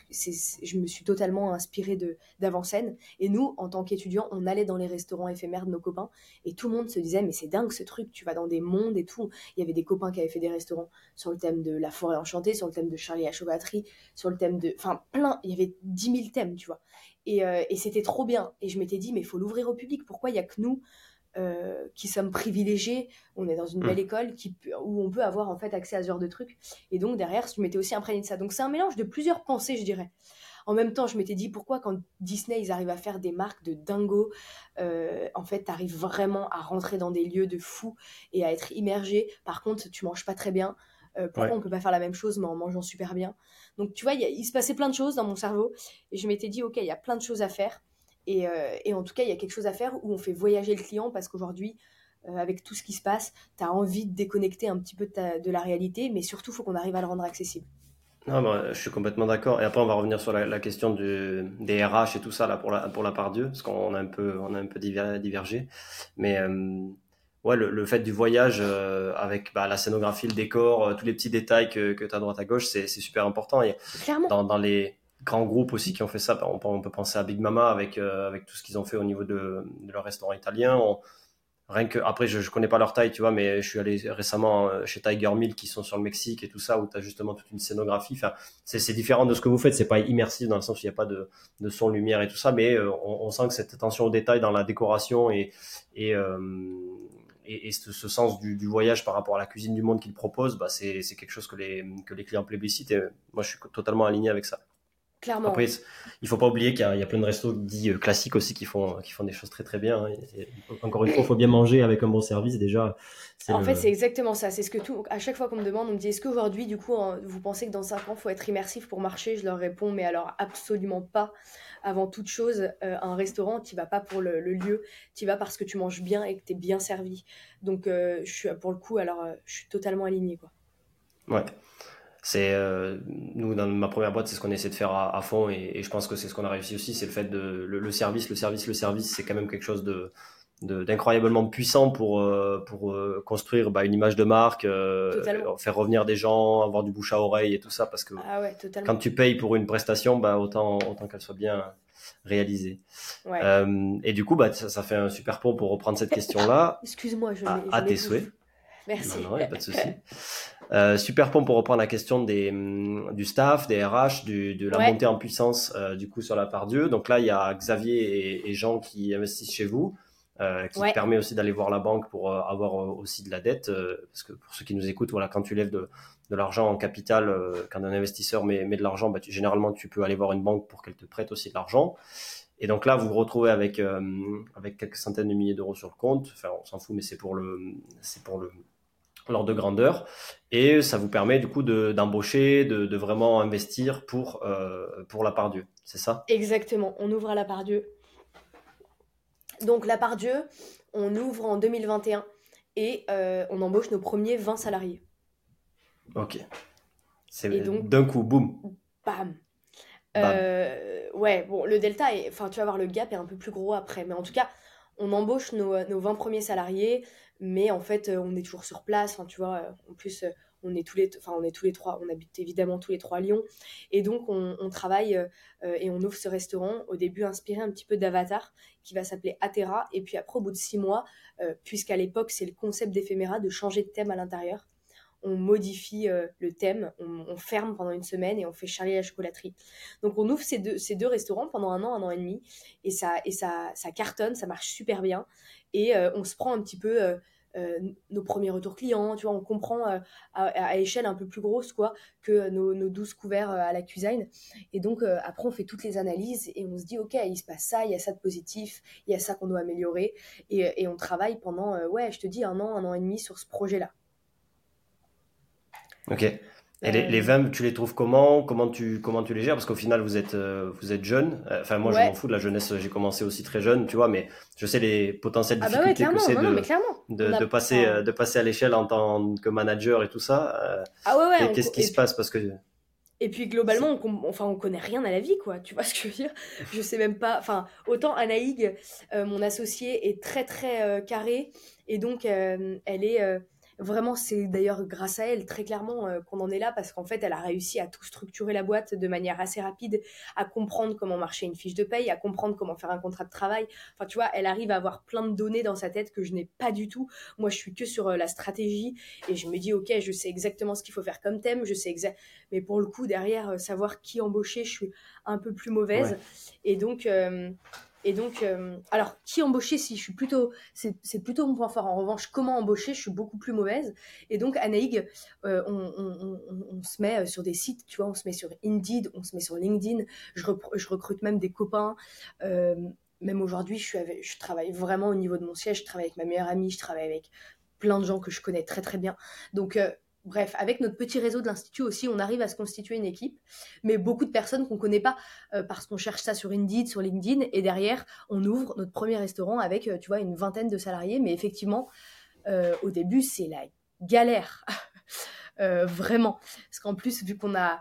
je me suis totalement inspirée d'avant-scène. Et nous, en tant qu'étudiants, on allait dans les restaurants éphémères de nos copains, et tout le monde se disait, mais c'est dingue ce truc, tu vas dans des mondes et tout. Il y avait des copains qui avaient fait des restaurants sur le thème de la forêt enchantée, sur le thème de Charlie à Chauvatterie, sur le thème de... Enfin, plein, il y avait 10 000 thèmes, tu vois. Et, euh, et c'était trop bien. Et je m'étais dit, mais il faut l'ouvrir au public. Pourquoi il n'y a que nous euh, qui sommes privilégiés, on est dans une belle mm. école qui, où on peut avoir en fait accès à ce genre de trucs. Et donc derrière, je m'étais aussi imprégné de ça. Donc c'est un mélange de plusieurs pensées, je dirais. En même temps, je m'étais dit pourquoi quand Disney ils arrivent à faire des marques de dingo, euh, en fait, tu arrives vraiment à rentrer dans des lieux de fou et à être immergé. Par contre, tu manges pas très bien. Euh, pourquoi on peut pas faire la même chose mais en mangeant super bien? Donc tu vois, il se passait plein de choses dans mon cerveau et je m'étais dit ok, il y a plein de choses à faire. Euh, et, en tout cas, il y a quelque chose à faire où on fait voyager le client parce qu'aujourd'hui, euh, avec tout ce qui se passe, tu as envie de déconnecter un petit peu de, la réalité, mais surtout, il faut qu'on arrive à le rendre accessible. Non, bah, je suis complètement d'accord. Et après, on va revenir sur la, question des RH et tout ça là pour la, pour la part Dieu, parce qu'on a un peu, on a un peu divergé. Mais euh, ouais, le, fait du voyage avec bah, la scénographie, le décor, tous les petits détails que, que tu as à droite à gauche, c'est super important. Et Clairement. Dans, dans les grands groupes aussi qui ont fait ça. On peut, penser à Big Mama avec, euh, avec tout ce qu'ils ont fait au niveau de, leur restaurant italien. rien que, après, je, ne connais pas leur taille, tu vois, mais je suis allé récemment euh, chez Tiger Mill qui sont sur le Mexique et tout ça, où tu as justement toute une scénographie. C'est différent de ce que vous faites. C'est pas immersif dans le sens où il n'y a pas de, son, lumière et tout ça, mais euh, on, sent que cette attention au détail dans la décoration et, ce, sens du, voyage par rapport à la cuisine du monde qu'ils proposent, bah, c'est quelque chose que les, que les clients plébiscitent et moi je suis totalement aligné avec ça. Clairement. Après, il faut pas oublier qu'il y, a plein de restos dits euh, classiques aussi qui font, qui font des choses très très bien. Hein. encore une fois, il faut bien manger avec un bon service déjà. En fait, c'est exactement ça. C'est ce que tout. À chaque fois qu'on me demande, on me dit est-ce qu'aujourd'hui, du coup, vous pensez que dans 5 ans, il faut être immersif pour marcher? Je leur réponds mais alors absolument pas. Avant toute chose, euh, un restaurant, tu vas pas pour le, lieu, tu vas parce que tu manges bien et que tu es bien servi. Donc, euh, je suis pour le coup, alors, je suis totalement alignée. Quoi. Ouais. C'est euh, nous dans ma première boîte, c'est ce qu'on essaie de faire à, fond et, je pense que c'est ce qu'on a réussi aussi, c'est le fait de le, service, le service, le service, c'est quand même quelque chose de d'incroyablement puissant pour euh, pour euh, construire bah, une image de marque, faire revenir des gens, avoir du bouche à oreille et tout ça parce que ah quand tu payes pour une prestation, bah, autant autant qu'elle soit bien réalisée. et du coup, bah, ça, fait un super pont pour reprendre cette question-là. Excuse-moi, je à, à tes souhaits. Merci. Non, non, pas de souci. Euh, super pont pour reprendre la question des, hum, du staff, des RH, du, de la montée en puissance euh, du coup sur la part Dieu. Donc là, il y a Xavier et, Jean qui investissent chez vous, euh, qui permet aussi d'aller voir la banque pour avoir aussi de la dette. parce que pour ceux qui nous écoutent, voilà, quand tu lèves de, de l'argent en capital, quand un investisseur met, met de l'argent, bah, tu, généralement tu peux aller voir une banque pour qu'elle te prête aussi de l'argent. Et donc là, vous vous retrouvez avec, avec quelques centaines de milliers d'euros sur le compte. Enfin, on s'en fout, mais c'est pour le, c'est pour le, l'ordre de grandeur et ça vous permet du coup d'embaucher, de, vraiment investir pour, euh, pour la part Dieu, c'est ça? Exactement, on ouvre à la part Dieu. Donc la part Dieu, on ouvre en 2021 et euh, on embauche nos premiers 20 salariés. Ok. C'est d'un coup, boum. Bam. Euh, ouais, bon, le delta, est, enfin tu vas voir, le gap est un peu plus gros après, mais en tout cas, on embauche nos, nos 20 premiers salariés, mais en fait euh, on est toujours sur place enfin tu vois euh, en plus euh, on est tous les enfin on est tous les trois on habite évidemment tous les trois à Lyon. Et donc on, travaille et on ouvre ce restaurant au début inspiré un petit peu d'Avatar qui va s'appeler Atera. Et puis après au bout de six mois puisqu'à l'époque c'est le concept d'éphéméra de changer de thème à l'intérieur on modifie le thème, on, ferme pendant une semaine et on fait Charlie la chocolaterie. Donc on ouvre ces deux, ces deux restaurants pendant un an, un an et demi, et ça, et ça, ça cartonne, ça marche super bien, et on se prend un petit peu euh, nos premiers retours clients, tu vois, on comprend euh, à, échelle un peu plus grosse quoi que nos, nos 12 couverts euh, à la cuisine. Et donc après on fait toutes les analyses et on se dit ok il se passe ça, il y a ça de positif, il y a ça qu'on doit améliorer et, et, on travaille pendant ouais je te dis un an, un an et demi sur ce projet là. Ok. Et les, les, vins, tu les trouves comment? Comment tu comment tu les gères? Parce qu'au final, vous êtes euh, vous êtes jeune. Euh, enfin, moi, je m'en fous de la jeunesse. J'ai commencé aussi très jeune, tu vois. Mais je sais les potentielles ah bah difficultés que c'est de, de, passer euh, de passer à l'échelle en tant que manager et tout ça. ah ouais, ouais. Qu'est-ce qui se passe? Parce que et puis globalement, on, enfin, on connaît rien à la vie, quoi. Tu vois ce que je veux dire? Je sais même pas. Enfin, autant Anaïg, mon associée, est très très carrée et donc elle est Vraiment, c'est d'ailleurs grâce à elle, très clairement, euh, qu'on en est là, parce qu'en fait, elle a réussi à tout structurer la boîte de manière assez rapide, à comprendre comment marcher une fiche de paye, à comprendre comment faire un contrat de travail. Enfin, tu vois, elle arrive à avoir plein de données dans sa tête que je n'ai pas du tout. Moi, je suis que sur euh, la stratégie et je me dis, OK, je sais exactement ce qu'il faut faire comme thème, je sais exact. Mais pour le coup, derrière, euh, savoir qui embaucher, je suis un peu plus mauvaise. Et donc, et donc, euh, alors, qui embaucher si je suis plutôt. C'est plutôt mon point fort. En revanche, comment embaucher, je suis beaucoup plus mauvaise. Et donc, Anaïg, euh, on, se met euh, sur des sites, tu vois, on se met sur Indeed, on se met sur LinkedIn. Je, recrute même des copains. même aujourd'hui, je, je travaille vraiment au niveau de mon siège. Je travaille avec ma meilleure amie, je travaille avec plein de gens que je connais très très bien. Donc, Bref, avec notre petit réseau de l'Institut aussi, on arrive à se constituer une équipe, mais beaucoup de personnes qu'on ne connaît pas euh, parce qu'on cherche ça sur Indeed, sur LinkedIn, et derrière, on ouvre notre premier restaurant avec, euh, tu vois, une vingtaine de salariés, mais effectivement, euh, au début, c'est la galère. vraiment. Parce qu'en plus, vu qu'on a,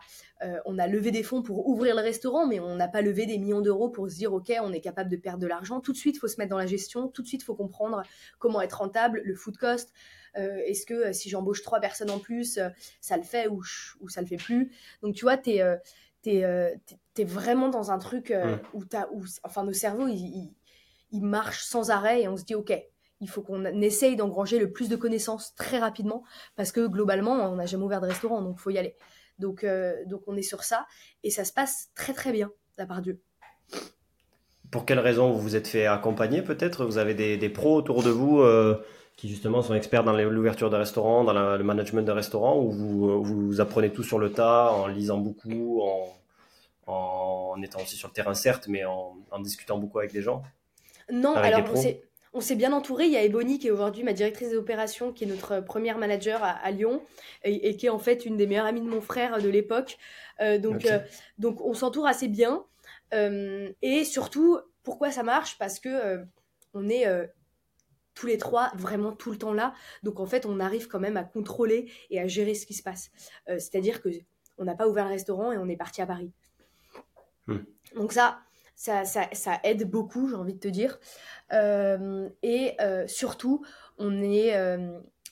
on a levé des fonds pour ouvrir le restaurant, mais on n'a pas levé des millions d'euros pour se dire, OK, on est capable de perdre de l'argent, tout de suite, il faut se mettre dans la gestion, tout de suite, il faut comprendre comment être rentable, le food cost, est-ce que euh, si j'embauche trois personnes en plus, euh, ça le fait ou, ou ça le fait plus? Donc tu vois, tu es, es, vraiment dans un truc où, as, où enfin, nos cerveaux, ils, ils, marchent sans arrêt et on se dit, OK, il faut qu'on essaye d'engranger le plus de connaissances très rapidement parce que globalement, on n'a jamais ouvert de restaurant, donc il faut y aller. Donc, donc on est sur ça et ça se passe très très bien, à part Dieu. Pour quelle raison vous vous êtes fait accompagner peut-être? Vous avez des, des, pros autour de vous qui justement sont experts dans l'ouverture de restaurants, dans le management de restaurants, où vous, vous apprenez tout sur le tas, en lisant beaucoup, en, en étant aussi sur le terrain certes, mais en, en discutant beaucoup avec des gens? Non, alors on s'est bien entouré. Il y a Ebony qui est aujourd'hui ma directrice des opérations, qui est notre première manager à, Lyon et, qui est en fait une des meilleures amies de mon frère de l'époque. Euh, donc, euh, donc on s'entoure assez bien. Euh, et surtout, pourquoi ça marche? Parce que on est tous les trois vraiment tout le temps là. Donc en fait, on arrive quand même à contrôler et à gérer ce qui se passe. Euh, c'est-à-dire que on n'a pas ouvert le restaurant et on est parti à Paris. Hmm. Donc ça, ça, ça, aide beaucoup, j'ai envie de te dire. Euh, et euh, surtout, on est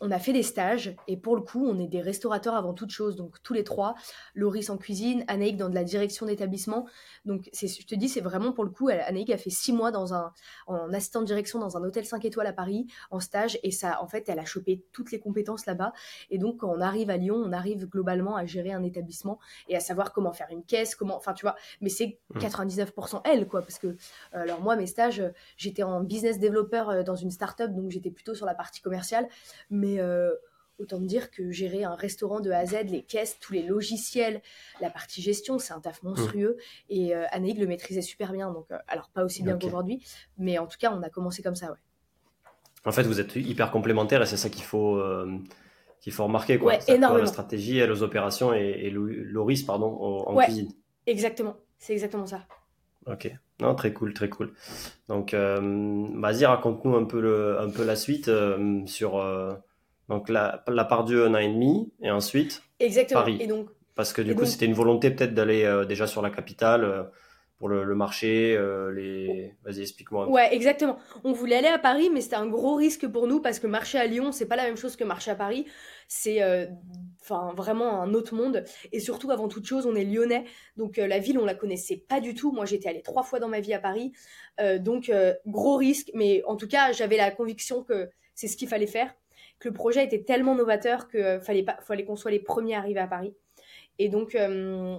on a fait des stages et pour le coup, on est des restaurateurs avant toute chose. Donc tous les trois, Loris en cuisine, Anaïk dans de la direction d'établissement. Donc je te dis, c'est vraiment pour le coup, Anaïk a fait six mois dans un, en assistant de direction dans un hôtel 5 étoiles à Paris en stage et ça, en fait, elle a chopé toutes les compétences là-bas. Et donc quand on arrive à Lyon, on arrive globalement à gérer un établissement et à savoir comment faire une caisse, comment, enfin tu vois. Mais c'est 99% mmh. elle quoi, parce que euh, alors moi mes stages, j'étais en business développeur dans une start-up, donc j'étais plutôt sur la partie commerciale, mais euh, autant me dire que gérer un restaurant de A à Z, les caisses, tous les logiciels, la partie gestion, c'est un taf monstrueux. Mmh. Et euh, le maîtrisait super bien. Donc, euh, alors, pas aussi bien qu'aujourd'hui, mais en tout cas, on a commencé comme ça, ouais. En fait, vous êtes hyper complémentaires et c'est ça qu'il faut, euh, qu'il faut remarquer. Quoi. Ouais, énormément. La stratégie, elle aux opérations et, et Loris, pardon, en, cuisine. Exactement, c'est exactement ça. Ok, non, très cool, très cool. Donc, vas-y, raconte-nous un peu, le, un peu la suite sur donc la, la part Dieu un an et demi, et ensuite Exactement. Paris. Et donc, Parce que du coup, c'était une volonté peut-être d'aller euh, déjà sur la capitale euh, pour le, marché. Euh, les... Vas-y, explique-moi. Ouais, exactement. On voulait aller à Paris, mais c'était un gros risque pour nous parce que marcher à Lyon, c'est pas la même chose que marcher à Paris. C'est enfin vraiment un autre monde. Et surtout, avant toute chose, on est lyonnais, donc la ville, on la connaissait pas du tout. Moi, j'étais allée trois fois dans ma vie à Paris, donc gros risque. Mais en tout cas, j'avais la conviction que c'est ce qu'il fallait faire que le projet était tellement novateur qu'il euh, fallait, pas, fallait qu'on soit les premiers à arriver à Paris. Et donc, euh,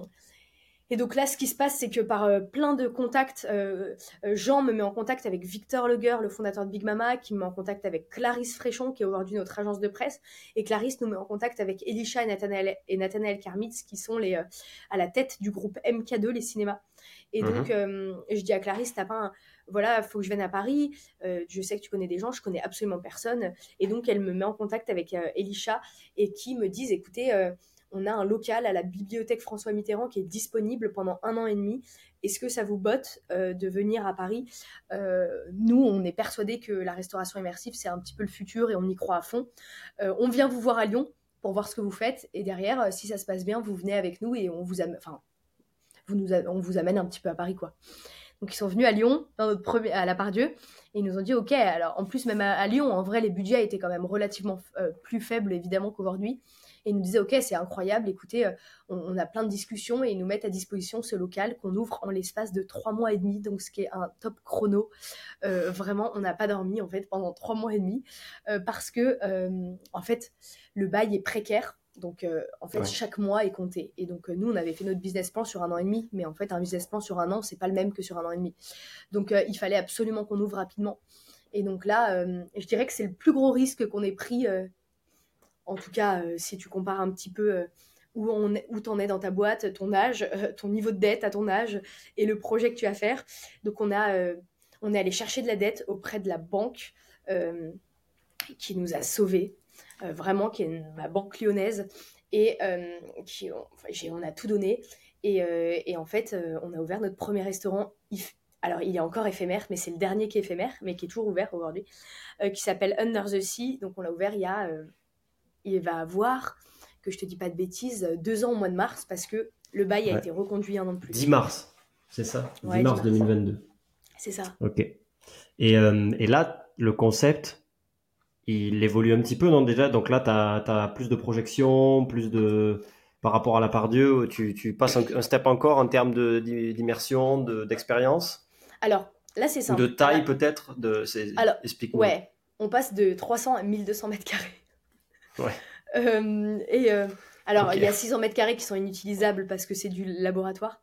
et donc là, ce qui se passe, c'est que par euh, plein de contacts, Jean me met en contact avec Victor Leguer, le fondateur de Big Mama, qui me met en contact avec Clarisse Fréchon, qui est aujourd'hui notre agence de presse. Et Clarisse nous met en contact avec Elisha et Nathanaël, et Nathanaël Karmitz, qui sont les, à la tête du groupe MK2, les cinémas. Et donc, mhm. je dis à Clarisse, t'as pas un voilà, il faut que je vienne à Paris, euh, je sais que tu connais des gens, je connais absolument personne. Et donc, elle me met en contact avec euh, Elisha et qui me disent, écoutez, euh, on a un local à la bibliothèque François Mitterrand qui est disponible pendant un an et demi. Est-ce que ça vous botte de venir à Paris? Nous, on est persuadés que la restauration immersive, c'est un petit peu le futur et on y croit à fond. on vient vous voir à Lyon pour voir ce que vous faites. Et derrière, si ça se passe bien, vous venez avec nous et on vous, enfin, vous nous on vous amène un petit peu à Paris, quoi. Donc ils sont venus à Lyon, à la Pardieu, et ils nous ont dit, ok, alors en plus même à, Lyon, en vrai, les budgets étaient quand même relativement plus faibles évidemment qu'aujourd'hui. Et ils nous disaient, ok, c'est incroyable, écoutez, on, a plein de discussions et ils nous mettent à disposition ce local qu'on ouvre en l'espace de trois mois et demi, donc ce qui est un top chrono. vraiment, on n'a pas dormi en fait pendant trois mois et demi parce que en fait, le bail est précaire donc, euh, en fait, chaque mois est compté. Et donc, euh, nous, on avait fait notre business plan sur un an et demi, mais en fait, un business plan sur un an, c'est pas le même que sur un an et demi. Donc, euh, il fallait absolument qu'on ouvre rapidement. Et donc là, je dirais que c'est le plus gros risque qu'on ait pris, en tout cas, si tu compares un petit peu où, on, où t'en es dans ta boîte, ton âge, ton niveau de dette à ton âge et le projet que tu vas faire. Donc, on, a, on est allé chercher de la dette auprès de la banque qui nous a sauvés euh, vraiment, qui est ma banque lyonnaise, et euh, qui, on a tout donné. Euh, et en fait, on a ouvert notre premier restaurant. Alors, il est encore éphémère, mais c'est le dernier qui est éphémère, mais qui est toujours ouvert aujourd'hui, qui s'appelle Under the Sea. Donc, on l'a ouvert il y a. il va avoir, que je te dis pas de bêtises, deux ans au mois de mars, parce que le bail a été reconduit un an de plus. 10 mars, c'est ça? 10 mars 2022. C'est ça. Ok. Et, et là, le concept, il évolue un petit peu, non déjà? Donc là, tu as, plus de projections, plus de... Par rapport à la part Dieu, tu, tu passes un, step encore en termes d'immersion, d'expérience? Alors, là, c'est simple. De taille peut-être? De... Alors, explique-moi. Ouais, on passe de 300 à 1200 mètres carrés. Ouais. Euh, et euh, alors, il y a 600 mètres carrés qui sont inutilisables parce que c'est du laboratoire.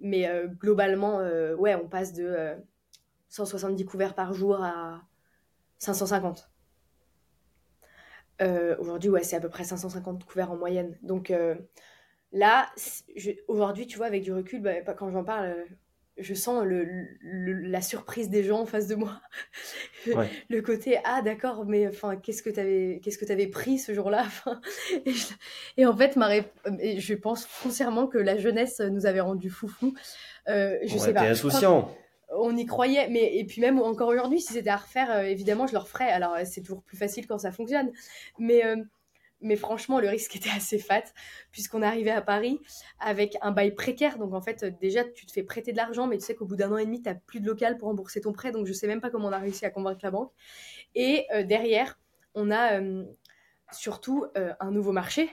Mais euh, globalement, ouais, on passe de 170 couverts par jour à 550. Euh, aujourd'hui, ouais, c'est à peu près 550 couverts en moyenne. Donc là, aujourd'hui, tu vois, avec du recul, bah, quand j'en parle, je sens le, la surprise des gens en face de moi. le côté ah d'accord, mais enfin qu'est-ce que tu avais qu'est-ce que avais pris ce jour-là? Et, et, en fait, ma je pense foncièrement que la jeunesse nous avait rendu foufou. Euh, je sais pas. insouciant on y croyait, mais et puis même encore aujourd'hui, si c'était à refaire, euh, évidemment, je le referais. Alors, euh, c'est toujours plus facile quand ça fonctionne, mais euh, mais franchement, le risque était assez fat puisqu'on arrivait à Paris avec un bail précaire. Donc en fait, déjà, tu te fais prêter de l'argent, mais tu sais qu'au bout d'un an et demi, tu n'as plus de local pour rembourser ton prêt. Donc je sais même pas comment on a réussi à convaincre la banque. Et derrière, on a surtout un nouveau marché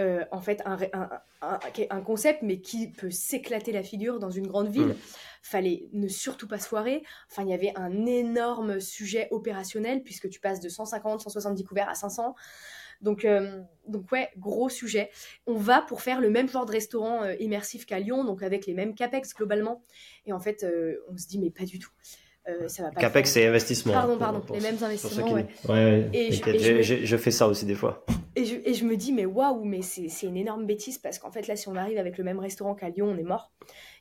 euh, en fait un, un, concept, mais qui peut s'éclater la figure dans une grande ville. Mm. Fallait ne surtout pas se foirer. Enfin, il y avait un énorme sujet opérationnel, puisque tu passes de 150, 170 couverts à 500. Donc, euh, donc ouais, gros sujet. On va pour faire le même genre de restaurant euh, immersif qu'à Lyon, donc avec les mêmes capex globalement. Et en fait, on se dit, mais pas du tout. Euh, Capex, c'est investissement. Pardon, pardon, les mêmes investissements. Ouais. ouais. et, je, fais ça aussi des fois. Et je, et je me dis, mais waouh, mais c'est une énorme bêtise parce qu'en fait, là, si on arrive avec le même restaurant qu'à Lyon, on est mort.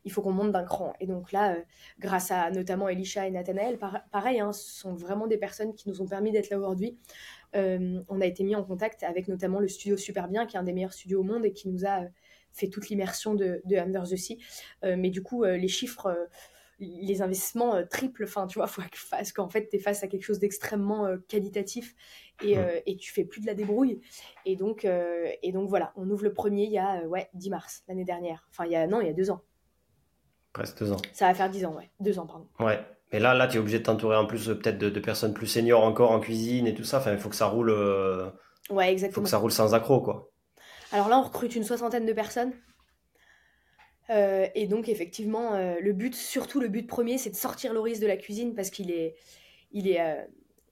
Il faut qu'on monte d'un cran. Et donc là, euh, grâce à notamment Elisha et Nathanaël, pareil, hein, ce sont vraiment des personnes qui nous ont permis d'être là aujourd'hui. Euh, on a été mis en contact avec notamment le studio Super Bien, qui est un des meilleurs studios au monde et qui nous a fait toute l'immersion de, de, Under the Sea. mais du coup, les chiffres les investissements euh, triplent. Enfin, tu vois, faut parce qu'en fait, tu es face à quelque chose d'extrêmement euh, qualitatif et, euh, et, tu fais plus de la débrouille. Et donc, et donc voilà, on ouvre le premier il y a ouais, 10 mars l'année dernière. Enfin, il y a, non, il y a deux ans. Presque deux ans. Ça va faire dix ans, ouais. Deux ans, pardon. Ouais. Mais là, là tu es obligé de t'entourer en plus peut-être de, personnes plus seniors encore en cuisine et tout ça. Enfin, il faut que ça roule. Ouais, exactement. Faut que ça roule sans accro, quoi. Alors là, on recrute une soixantaine de personnes. Euh, et donc, effectivement, euh, le but, surtout le but premier, c'est de sortir Loris de la cuisine parce qu'il est, il est, euh,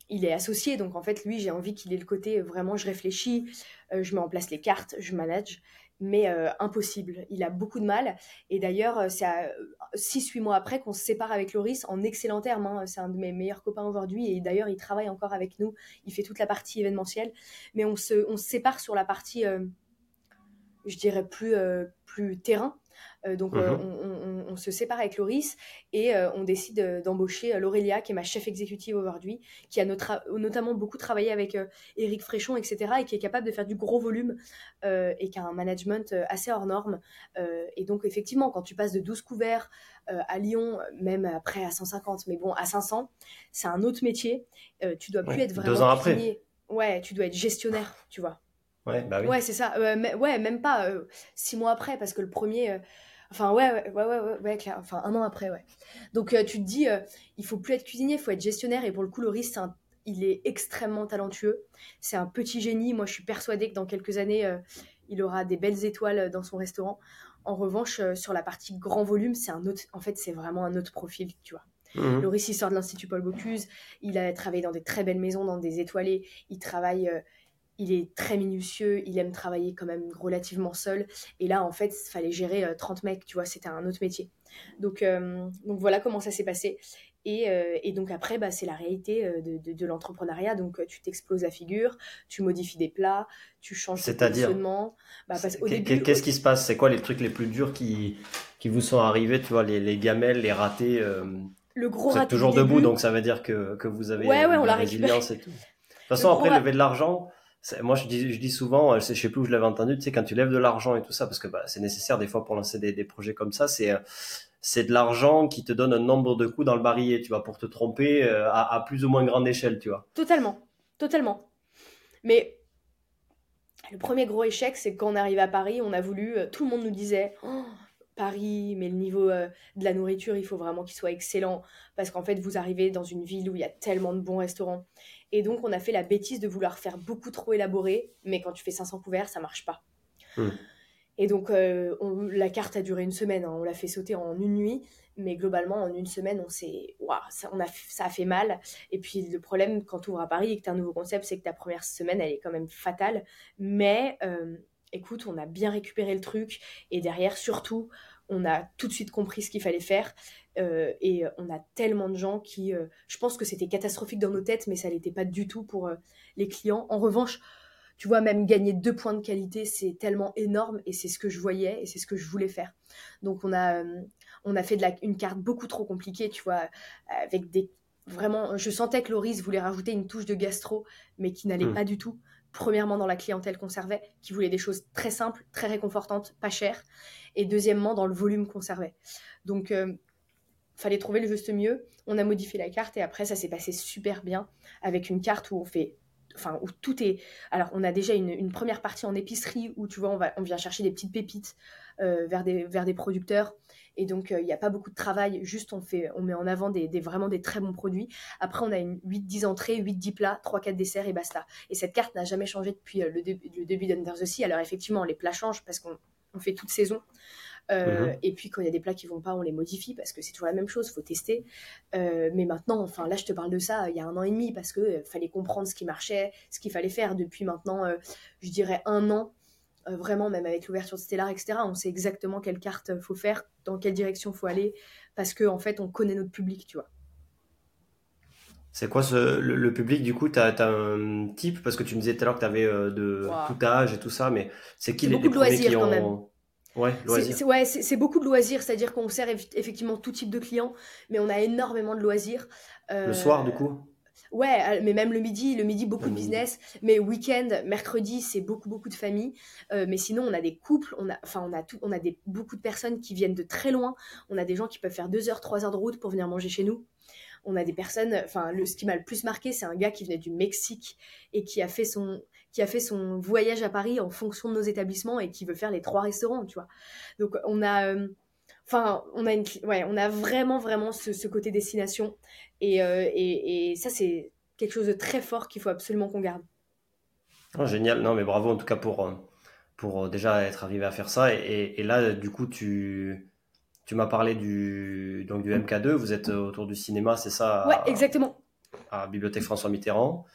il est associé. Donc, en fait, lui, j'ai envie qu'il ait le côté vraiment, je réfléchis, je mets en place les cartes, je manage, mais impossible. Il a beaucoup de mal. Et d'ailleurs, c'est 6-8 mois après qu'on se sépare avec Loris en excellent terme. Hein. C'est un de mes meilleurs copains aujourd'hui. Et d'ailleurs, il travaille encore avec nous. Il fait toute la partie événementielle. Mais on se, on se sépare sur la partie, je dirais, plus, plus terrain euh, donc, euh, mhm. on, se sépare avec Loris et euh, on décide d'embaucher Laurelia, qui est ma chef exécutive aujourd'hui, qui a notamment beaucoup travaillé avec Eric Fréchon, etc., et qui est capable de faire du gros volume et qui a un management assez hors norme. et donc, effectivement, quand tu passes de 12 couverts à Lyon, même après à 150, mais bon, à 500, c'est un autre métier. tu dois plus être vraiment. Deux ans après. Ouais, tu dois être gestionnaire, tu vois. Ouais, bah oui. Ouais, c'est ça. ouais, même pas six mois après, parce que le premier, Enfin, ouais, ouais, ouais, ouais, ouais, clair. Enfin, un an après, ouais. Donc, tu te dis, il faut plus être cuisinier, il faut être gestionnaire. Et pour le coup, Loris, il est extrêmement talentueux. C'est un petit génie. Moi, je suis persuadée que dans quelques années, il aura des belles étoiles dans son restaurant. En revanche, sur la partie grand volume, c'est un autre. En fait, c'est vraiment un autre profil, tu vois. Mmh. Loris, il sort de l'Institut Paul Bocuse. Il a travaillé dans des très belles maisons, dans des étoilés. Il travaille il est très minutieux, il aime travailler quand même relativement seul. Et là, en fait, il fallait gérer 30 euh, mecs, tu vois, c'était un autre métier. Donc, euh, donc voilà comment ça s'est passé. Et, euh, et, donc après, bah, c'est la réalité de, de, l'entrepreneuriat. Donc tu t'exploses la figure, tu modifies des plats, tu changes de positionnement. Bah, Qu'est-ce qui se passe? C'est quoi les trucs les plus durs qui, qui vous sont arrivés Tu vois, les, les gamelles, les ratés Le gros vous êtes toujours debout, donc ça veut dire que, que vous avez ouais, ouais, on la résilience et tout. De toute façon, après, lever de l'argent, moi je dis, souvent, je sais, je sais plus où je l'avais entendu, tu quand tu lèves de l'argent et tout ça, parce que bah, c'est nécessaire des fois pour lancer des, projets comme ça, c'est c'est de l'argent qui te donne un nombre de coups dans le barillet, tu vois, pour te tromper euh, à, plus ou moins grande échelle, tu vois. Totalement, totalement. Mais le premier gros échec, c'est quand on arrive à Paris, on a voulu, euh, tout le monde nous disait, oh, Paris, mais le niveau euh, de la nourriture, il faut vraiment qu'il soit excellent, parce qu'en fait, vous arrivez dans une ville où il y a tellement de bons restaurants. Et donc, on a fait la bêtise de vouloir faire beaucoup trop élaboré, mais quand tu fais 500 couverts, ça marche pas. Hmm. Et donc, euh, la carte a duré une semaine, hein. on l'a fait sauter en une nuit, mais globalement, en une semaine, on s'est, ça, on a, ça a fait mal. Et puis, le problème quand tu ouvres à Paris et que tu as un nouveau concept, c'est que ta première semaine, elle est quand même fatale. Mais euh, écoute, on a bien récupéré le truc, et derrière, surtout, on a tout de suite compris ce qu'il fallait faire. Euh, et on a tellement de gens qui, euh, je pense que c'était catastrophique dans nos têtes, mais ça l'était pas du tout pour euh, les clients. En revanche, tu vois, même gagner deux points de qualité, c'est tellement énorme et c'est ce que je voyais et c'est ce que je voulais faire. Donc on a, on a fait de la, une carte beaucoup trop compliquée, tu vois, avec des vraiment, je sentais que Loris voulait rajouter une touche de gastro, mais qui n'allait hmm. pas du tout. Premièrement, dans la clientèle qu'on servait, qui voulait des choses très simples, très réconfortantes, pas chères. Et deuxièmement, dans le volume qu'on servait. Donc, fallait trouver le juste mieux. On a modifié la carte et après ça s'est passé super bien avec une carte où on fait enfin où tout est alors on a déjà une, première partie en épicerie où tu vois on va on vient chercher des petites pépites euh, vers des vers des producteurs. Et donc euh, il n'y a pas beaucoup de travail. Juste on fait on met en avant des, vraiment des très bons produits. Après on a une 8 10 entrées 8 10 plats 3 4 desserts et basta. Et cette carte n'a jamais changé depuis euh, le, début le début d'Under the Sea alors effectivement les plats changent parce qu'on fait toute saison euh, mhm. Et puis quand il y a des plats qui vont pas, on les modifie parce que c'est toujours la même chose, faut tester. Euh, mais maintenant, enfin là, je te parle de ça il y a un an et demi parce que euh, fallait comprendre ce qui marchait, ce qu'il fallait faire. Depuis maintenant, je dirais un an, vraiment même avec l'ouverture de Stellar, etc. On sait exactement quelle carte faut faire, dans quelle direction faut aller parce que en fait, on connaît notre public, tu vois. C'est quoi ce, le, public Du coup, tu as, un type? Parce que tu me disais tout à l'heure que tu avais de tout âge et tout ça, mais c'est qui les, les premiers qui ont... Ouais, c'est beaucoup de loisirs, c'est-à-dire qu'on sert effectivement tout type de clients, mais on a énormément de loisirs. le soir, du coup? Ouais, mais même le midi, le midi, beaucoup de business. Mais week-end, mercredi, c'est beaucoup, beaucoup de familles. Euh, mais sinon, on a des couples, on a, enfin, on a, tout, on a des, beaucoup de personnes qui viennent de très loin. On a des gens qui peuvent faire deux heures, trois heures de route pour venir manger chez nous. On a des personnes, enfin, ce qui m'a le plus marqué, c'est un gars qui venait du Mexique et qui a fait son, qui a fait son voyage à Paris en fonction de nos établissements et qui veut faire les trois restaurants, tu vois. Donc on a, euh, enfin on a ouais, on a vraiment vraiment ce, côté destination euh, et, et, ça c'est quelque chose de très fort qu'il faut absolument qu'on garde. Oh, génial, non mais bravo en tout cas pour euh, pour déjà être arrivé à faire ça et là du coup tu tu m'as parlé du donc du MK2, vous êtes autour du cinéma, c'est ça Ouais, exactement à Bibliothèque François Mitterrand.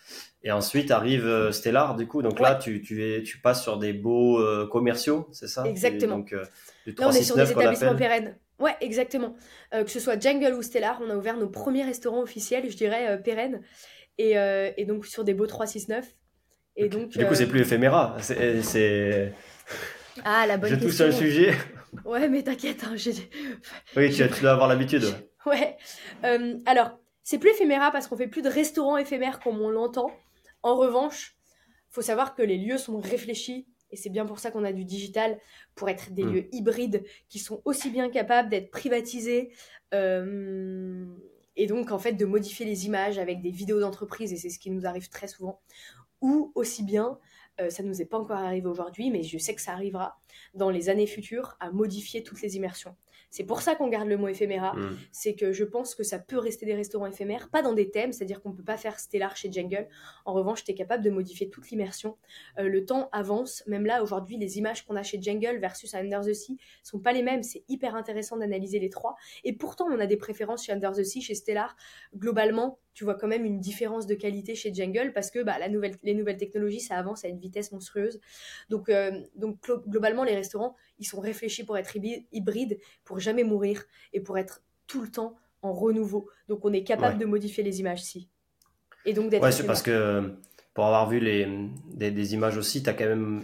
Et ensuite arrive euh, Stellar, du coup. Donc là, tu, tu, es, tu passes sur des beaux euh, commerciaux, c'est ça? Exactement. Donc, euh, là, on est sur des établissements pérennes. Ouais, exactement. que ce soit Jungle ou Stellar, on a ouvert nos premiers restaurants officiels, je dirais, pérennes. Et, et, donc sur des beaux 369. Et donc, du coup, c'est plus éphéméra. C'est. Ah, la bonne Je touche un sujet. Ouais, mais t'inquiète. Hein, oui, tu, tu, dois avoir l'habitude. Ouais. alors, c'est plus éphéméra parce qu'on fait plus de restaurants éphémères comme on l'entend. En revanche, faut savoir que les lieux sont réfléchis et c'est bien pour ça qu'on a du digital pour être des mm. lieux hybrides qui sont aussi bien capables d'être privatisés euh, et donc en fait de modifier les images avec des vidéos d'entreprise et c'est ce qui nous arrive très souvent ou aussi bien euh, ça ne nous est pas encore arrivé aujourd'hui, mais je sais que ça arrivera dans les années futures à modifier toutes les immersions. C'est pour ça qu'on garde le mot éphéméra. Mm. C'est que je pense que ça peut rester des restaurants éphémères, pas dans des thèmes, c'est-à-dire qu'on ne peut pas faire Stellar chez Jungle. En revanche, tu es capable de modifier toute l'immersion. Euh, le temps avance. Même là, aujourd'hui, les images qu'on a chez Jungle versus Under the Sea sont pas les mêmes. C'est hyper intéressant d'analyser les trois. Et pourtant, on a des préférences chez Under the Sea, chez Stellar. Globalement, tu vois quand même une différence de qualité chez Jungle parce que bah, la nouvelle, les nouvelles technologies, ça avance à une vitesse monstrueuse. Donc, euh, donc globalement, les restaurants, ils sont réfléchis pour être hybrides, pour jamais mourir et pour être tout le temps en renouveau. Donc on est capable de modifier les images si. Et donc d'être. Ouais, c'est parce que pour avoir vu les, des, images aussi, tu as quand même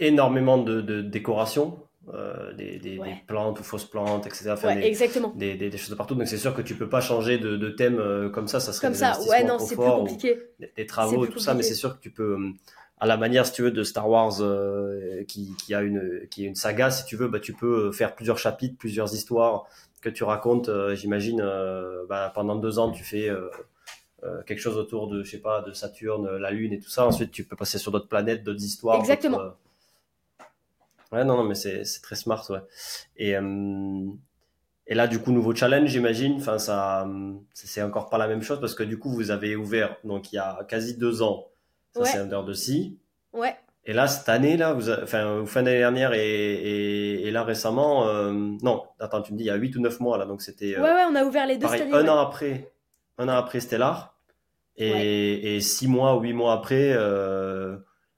énormément de, de décorations. Euh, des, plantes ou fausses plantes, etc. des, exactement. Des, choses de partout. Donc c'est sûr que tu peux pas changer de, thème euh, comme ça. Ça serait comme ça. Ouais, non, c'est plus compliqué. Des, travaux, tout ça. Mais c'est sûr que tu peux, à la manière, si tu veux, de Star Wars, euh, qui, qui, a une, qui est une saga, si tu veux, bah, tu peux faire plusieurs chapitres, plusieurs histoires que tu racontes. J'imagine, bah, pendant deux ans, tu fais quelque chose autour de, je sais pas, de Saturne, la Lune et tout ça. Ensuite, tu peux passer sur d'autres planètes, d'autres histoires. Exactement. Ouais, non, non, mais c'est très smart, ouais. Et, euh, et là, du coup, nouveau challenge, j'imagine. Enfin, ça, c'est encore pas la même chose parce que du coup, vous avez ouvert, donc il y a quasi deux ans. Ça, c'est Under the Sea. Ouais. Et là, cette année, là, vous, enfin, fin d'année dernière et, et, là récemment, euh, non, attends, tu me dis, il y a 8 ou 9 mois, là, donc c'était. Euh, ouais, ouais, on a ouvert les deux pareil, cette année, Un an après, un an après Stellar. Et, et 6 mois ou 8 mois après,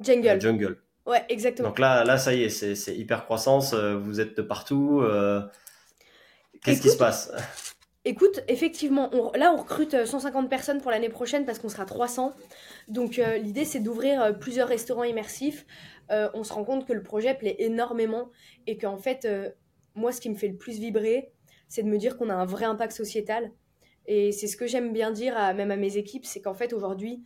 Jungle. Jungle. Ouais, exactement. Donc là, là ça y est, c'est hyper croissance, euh, vous êtes de partout. Euh, qu'est-ce qui se passe? Écoute, effectivement, là on recrute 150 euh, personnes pour l'année prochaine parce qu'on sera 300. Donc l'idée c'est d'ouvrir plusieurs restaurants immersifs. on se rend compte que le projet plaît énormément et qu'en fait, moi ce qui me fait le plus vibrer, c'est de me dire qu'on a un vrai impact sociétal. Et c'est ce que j'aime bien dire à, même à mes équipes, c'est qu'en fait aujourd'hui,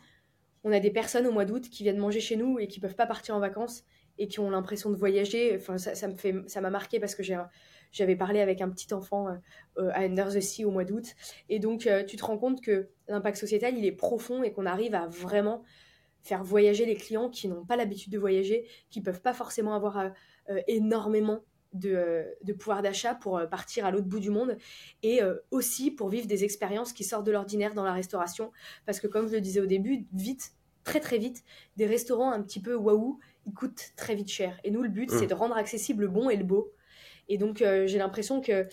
on a des personnes au mois d'août qui viennent manger chez nous et qui peuvent pas partir en vacances et qui ont l'impression de voyager. Enfin, ça, me fait, ça m'a marqué parce que j'avais parlé avec un petit enfant euh, à Under the Sea au mois d'août. Et donc, euh, tu te rends compte que l'impact sociétal, il est profond et qu'on arrive à vraiment faire voyager les clients qui n'ont pas l'habitude de voyager, qui peuvent pas forcément avoir euh, énormément de, de, pouvoir d'achat pour partir à l'autre bout du monde et aussi pour vivre des expériences qui sortent de l'ordinaire dans la restauration. Parce que comme je le disais au début, vite, très très vite, des restaurants un petit peu waouh, ils coûtent très vite cher. Et nous, le but, c'est mmh. de rendre accessible le bon et le beau. Et donc, euh, j'ai l'impression que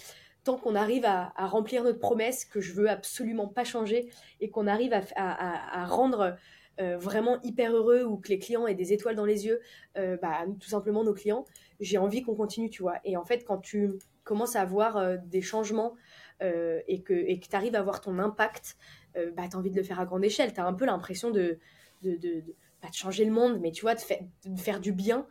tant qu'on arrive à, remplir notre promesse, que je veux absolument pas changer, et qu'on arrive à, rendre euh, vraiment hyper heureux ou que les clients aient des étoiles dans les yeux, euh, bah, tout simplement nos clients, j'ai envie qu'on continue, tu vois. Et en fait, quand tu commences à avoir des changements et que tu arrives à voir ton impact, bah, tu as envie de le faire à grande échelle. Tu as un peu l'impression de, pas de changer le monde, mais tu vois, de faire du bien.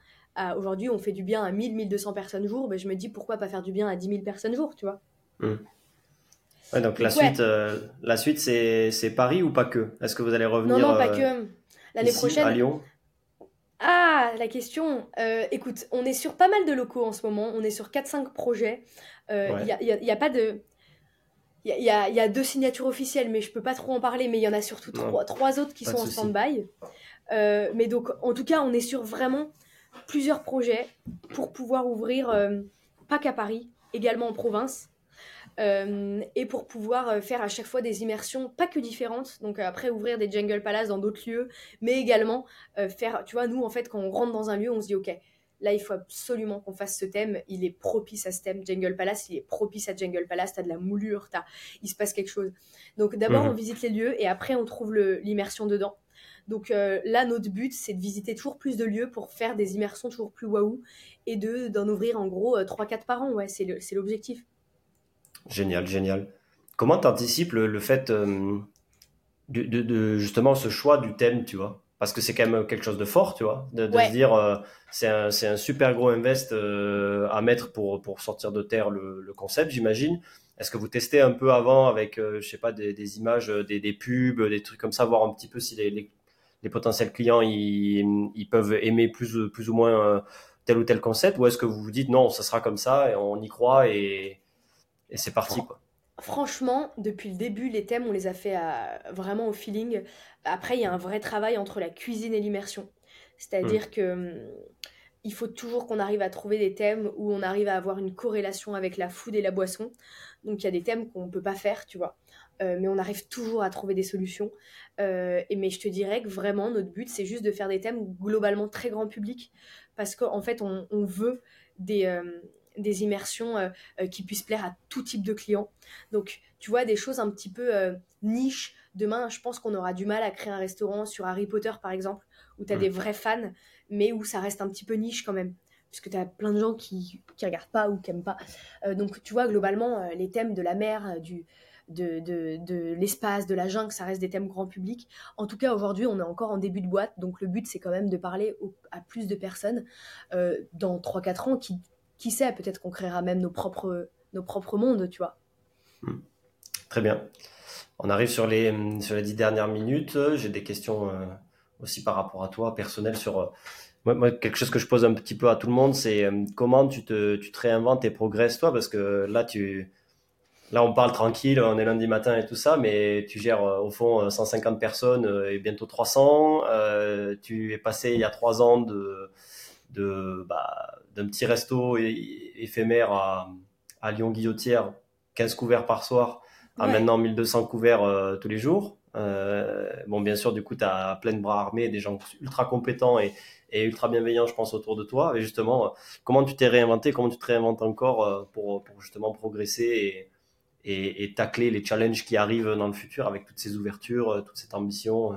Aujourd'hui, on fait du bien à 1000, 1200 personnes jour. Ben, je me dis pourquoi pas faire du bien à 10 000 personnes jour, tu vois. Hmm. Ouais, donc, la, Suite, euh, la suite, c'est Paris ou pas que? Est-ce que vous allez revenir Non, non, pas euh, que. L'année prochaine. À Lyon? Ah, la question. Euh, écoute, on est sur pas mal de locaux en ce moment. On est sur 4-5 projets. Il n'y a, y a, pas de il y, a, deux signatures officielles, mais je peux pas trop en parler. Mais il y en a surtout trois, trois, autres qui sont en stand-by. Euh, mais donc, en tout cas, on est sur vraiment plusieurs projets pour pouvoir ouvrir, euh, pas qu'à Paris, également en province. Euh, et pour pouvoir faire à chaque fois des immersions pas que différentes, donc après ouvrir des Jungle Palace dans d'autres lieux, mais également faire, tu vois, nous en fait quand on rentre dans un lieu, on se dit ok, Là, il faut absolument qu'on fasse ce thème. Il est propice à ce thème. Jungle Palace, il est propice à Jungle Palace. T'as de la moulure, as... il se passe quelque chose. Donc d'abord, mhm. on visite les lieux et après, on trouve l'immersion dedans. Donc euh, là, notre but, c'est de visiter toujours plus de lieux pour faire des immersions toujours plus waouh et de d'en ouvrir en gros 3-4 euh, par an. Ouais, c'est l'objectif. Génial, génial. Comment tu anticipes le, fait euh, de, justement ce choix du thème, tu vois? Parce que c'est quand même quelque chose de fort, tu vois, de, se dire euh, c'est un, un, super gros invest à mettre pour, pour sortir de terre le, le concept, j'imagine. Est-ce que vous testez un peu avant avec, euh, je sais pas, des, des images, des, des, pubs, des trucs comme ça, voir un petit peu si les, les, les potentiels clients ils, ils, peuvent aimer plus, plus ou moins tel ou tel concept, ou est-ce que vous vous dites non, ça sera comme ça et on y croit et, et c'est parti quoi. Franchement, depuis le début, les thèmes, on les a fait vraiment au feeling. Après, il y a un vrai travail entre la cuisine et l'immersion. C'est-à-dire que hum, il faut toujours qu'on arrive à trouver des thèmes où on arrive à avoir une corrélation avec la food et la boisson. Donc il y a des thèmes qu'on ne peut pas faire, tu vois. Euh, mais on arrive toujours à trouver des solutions. Euh, et, mais je te dirais que vraiment, notre but, c'est juste de faire des thèmes globalement très grand public. Parce qu'en fait, on, veut des, euh, des immersions qui puissent plaire à tout type de clients. Donc, tu vois, des choses un petit peu niche. Demain, je pense qu'on aura du mal à créer un restaurant sur Harry Potter, par exemple, où tu as des vrais fans, mais où ça reste un petit peu niche quand même puisque tu as plein de gens qui ne regardent pas ou qui n'aiment pas. donc, tu vois, globalement, les thèmes de la mer, du, de, de, l'espace, de la jungle, ça reste des thèmes grand public. En tout cas, aujourd'hui, on est encore en début de boîte, donc le but, c'est quand même de parler à plus de personnes. Euh, dans 3-4 ans, qui, qui sait, peut-être qu'on créera même nos propres, nos propres mondes, tu vois. Hmm. Très bien. On arrive sur les, sur les 10 dernières minutes. J'ai des questions euh, aussi par rapport à toi, personnelles, sur... Euh, moi, quelque chose que je pose un petit peu à tout le monde, c'est comment tu te, tu te réinventes et progresses toi, parce que là, tu, Là, on parle tranquille, on est lundi matin et tout ça, mais tu gères euh, au fond 150 euh, personnes euh, et bientôt 300. tu es passé il y a trois ans de, de bah, d'un petit resto éphémère à, à Lyon-Guillotière, 15 couverts par soir, à maintenant 1200 couverts tous les jours. bon, bien sûr, du coup, tu as plein de bras armés, des gens ultra compétents et, et, ultra bienveillants, je pense, autour de toi. Et justement, comment tu t'es réinventé, comment tu te réinventes encore pour, pour justement progresser et et, tacler les challenges qui arrivent dans le futur avec toutes ces ouvertures, euh, toute cette ambition euh.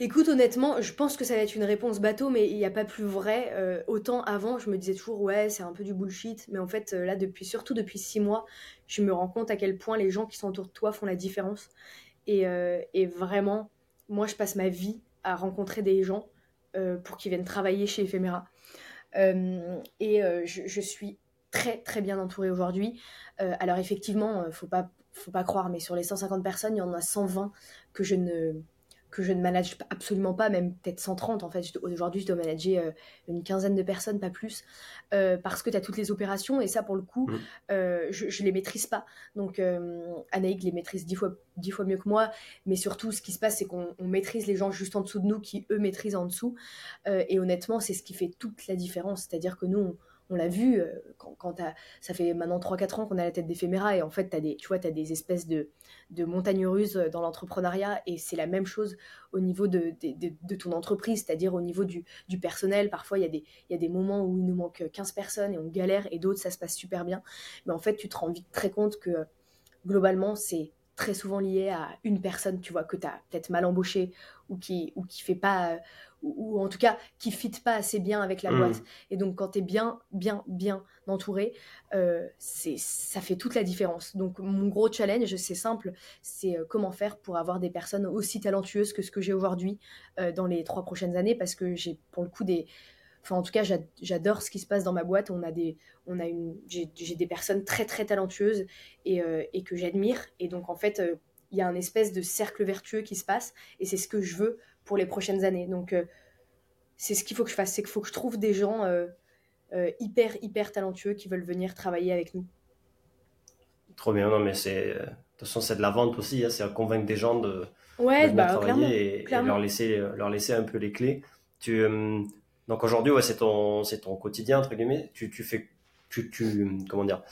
Écoute, honnêtement, je pense que ça va être une réponse bateau, mais il n'y a pas plus vrai. Euh, autant avant, je me disais toujours, ouais, c'est un peu du bullshit. Mais en fait, là, depuis, surtout depuis six mois, je me rends compte à quel point les gens qui sont autour de toi font la différence. Et, vraiment, moi, je passe ma vie à rencontrer des gens pour qu'ils viennent travailler chez Ephemera. et je, je, suis très très bien entourée aujourd'hui. Euh, alors effectivement, euh, faut pas faut pas croire, mais sur les 150 personnes, il y en a 120 que je ne que je ne manage absolument pas, même peut-être 130 en fait. Aujourd'hui, je dois manager euh, une quinzaine de personnes, pas plus, parce que tu as toutes les opérations et ça, pour le coup, mmh. je ne les maîtrise pas. Donc, Anaïk les maîtrise dix fois, dix fois mieux que moi, mais surtout, ce qui se passe, c'est qu'on maîtrise les gens juste en dessous de nous qui, eux, maîtrisent en dessous. et honnêtement, c'est ce qui fait toute la différence. C'est-à-dire que nous, on, on l'a vu, euh, quand, ça fait maintenant 3-4 ans qu'on a la tête d'éphéméra et en fait, as des, tu vois, tu as des espèces de, de montagnes russes dans l'entrepreneuriat et c'est la même chose au niveau de, ton entreprise, c'est-à-dire au niveau du, personnel. Parfois, il y, a des, y a des moments où il nous manque 15 personnes et on galère et d'autres, ça se passe super bien. Mais en fait, tu te rends vite très compte que globalement, c'est très souvent lié à une personne, tu vois, que tu as peut-être mal embauché ou qui, ou qui fait pas ou, en tout cas qui fit pas assez bien avec la mm. boîte. Et donc quand tu es bien, bien, bien entouré, euh, ça fait toute la différence. Donc mon gros challenge, c'est simple, c'est euh, comment faire pour avoir des personnes aussi talentueuses que ce que j'ai aujourd'hui euh, dans les trois prochaines années, parce que j'ai pour le coup des... Enfin, en tout cas, j'adore ce qui se passe dans ma boîte. On a des, on a une, j'ai des personnes très très talentueuses et, euh, et que j'admire. Et donc en fait, il y a un espèce de cercle vertueux qui se passe et c'est ce que je veux pour les prochaines années. Donc, euh, c'est ce qu'il faut que je fasse, c'est qu'il faut que je trouve des gens euh, euh, hyper, hyper talentueux qui veulent venir travailler avec nous. Trop bien, non, mais c'est. De toute façon, c'est de la vente aussi, hein, c'est convaincre des gens de, ouais, bah, travailler et, leur, laisser, leur laisser un peu les clés. Tu, donc aujourd'hui, ouais, c'est ton, ton quotidien, entre guillemets. Tu, tu fais. Tu, tu, comment dire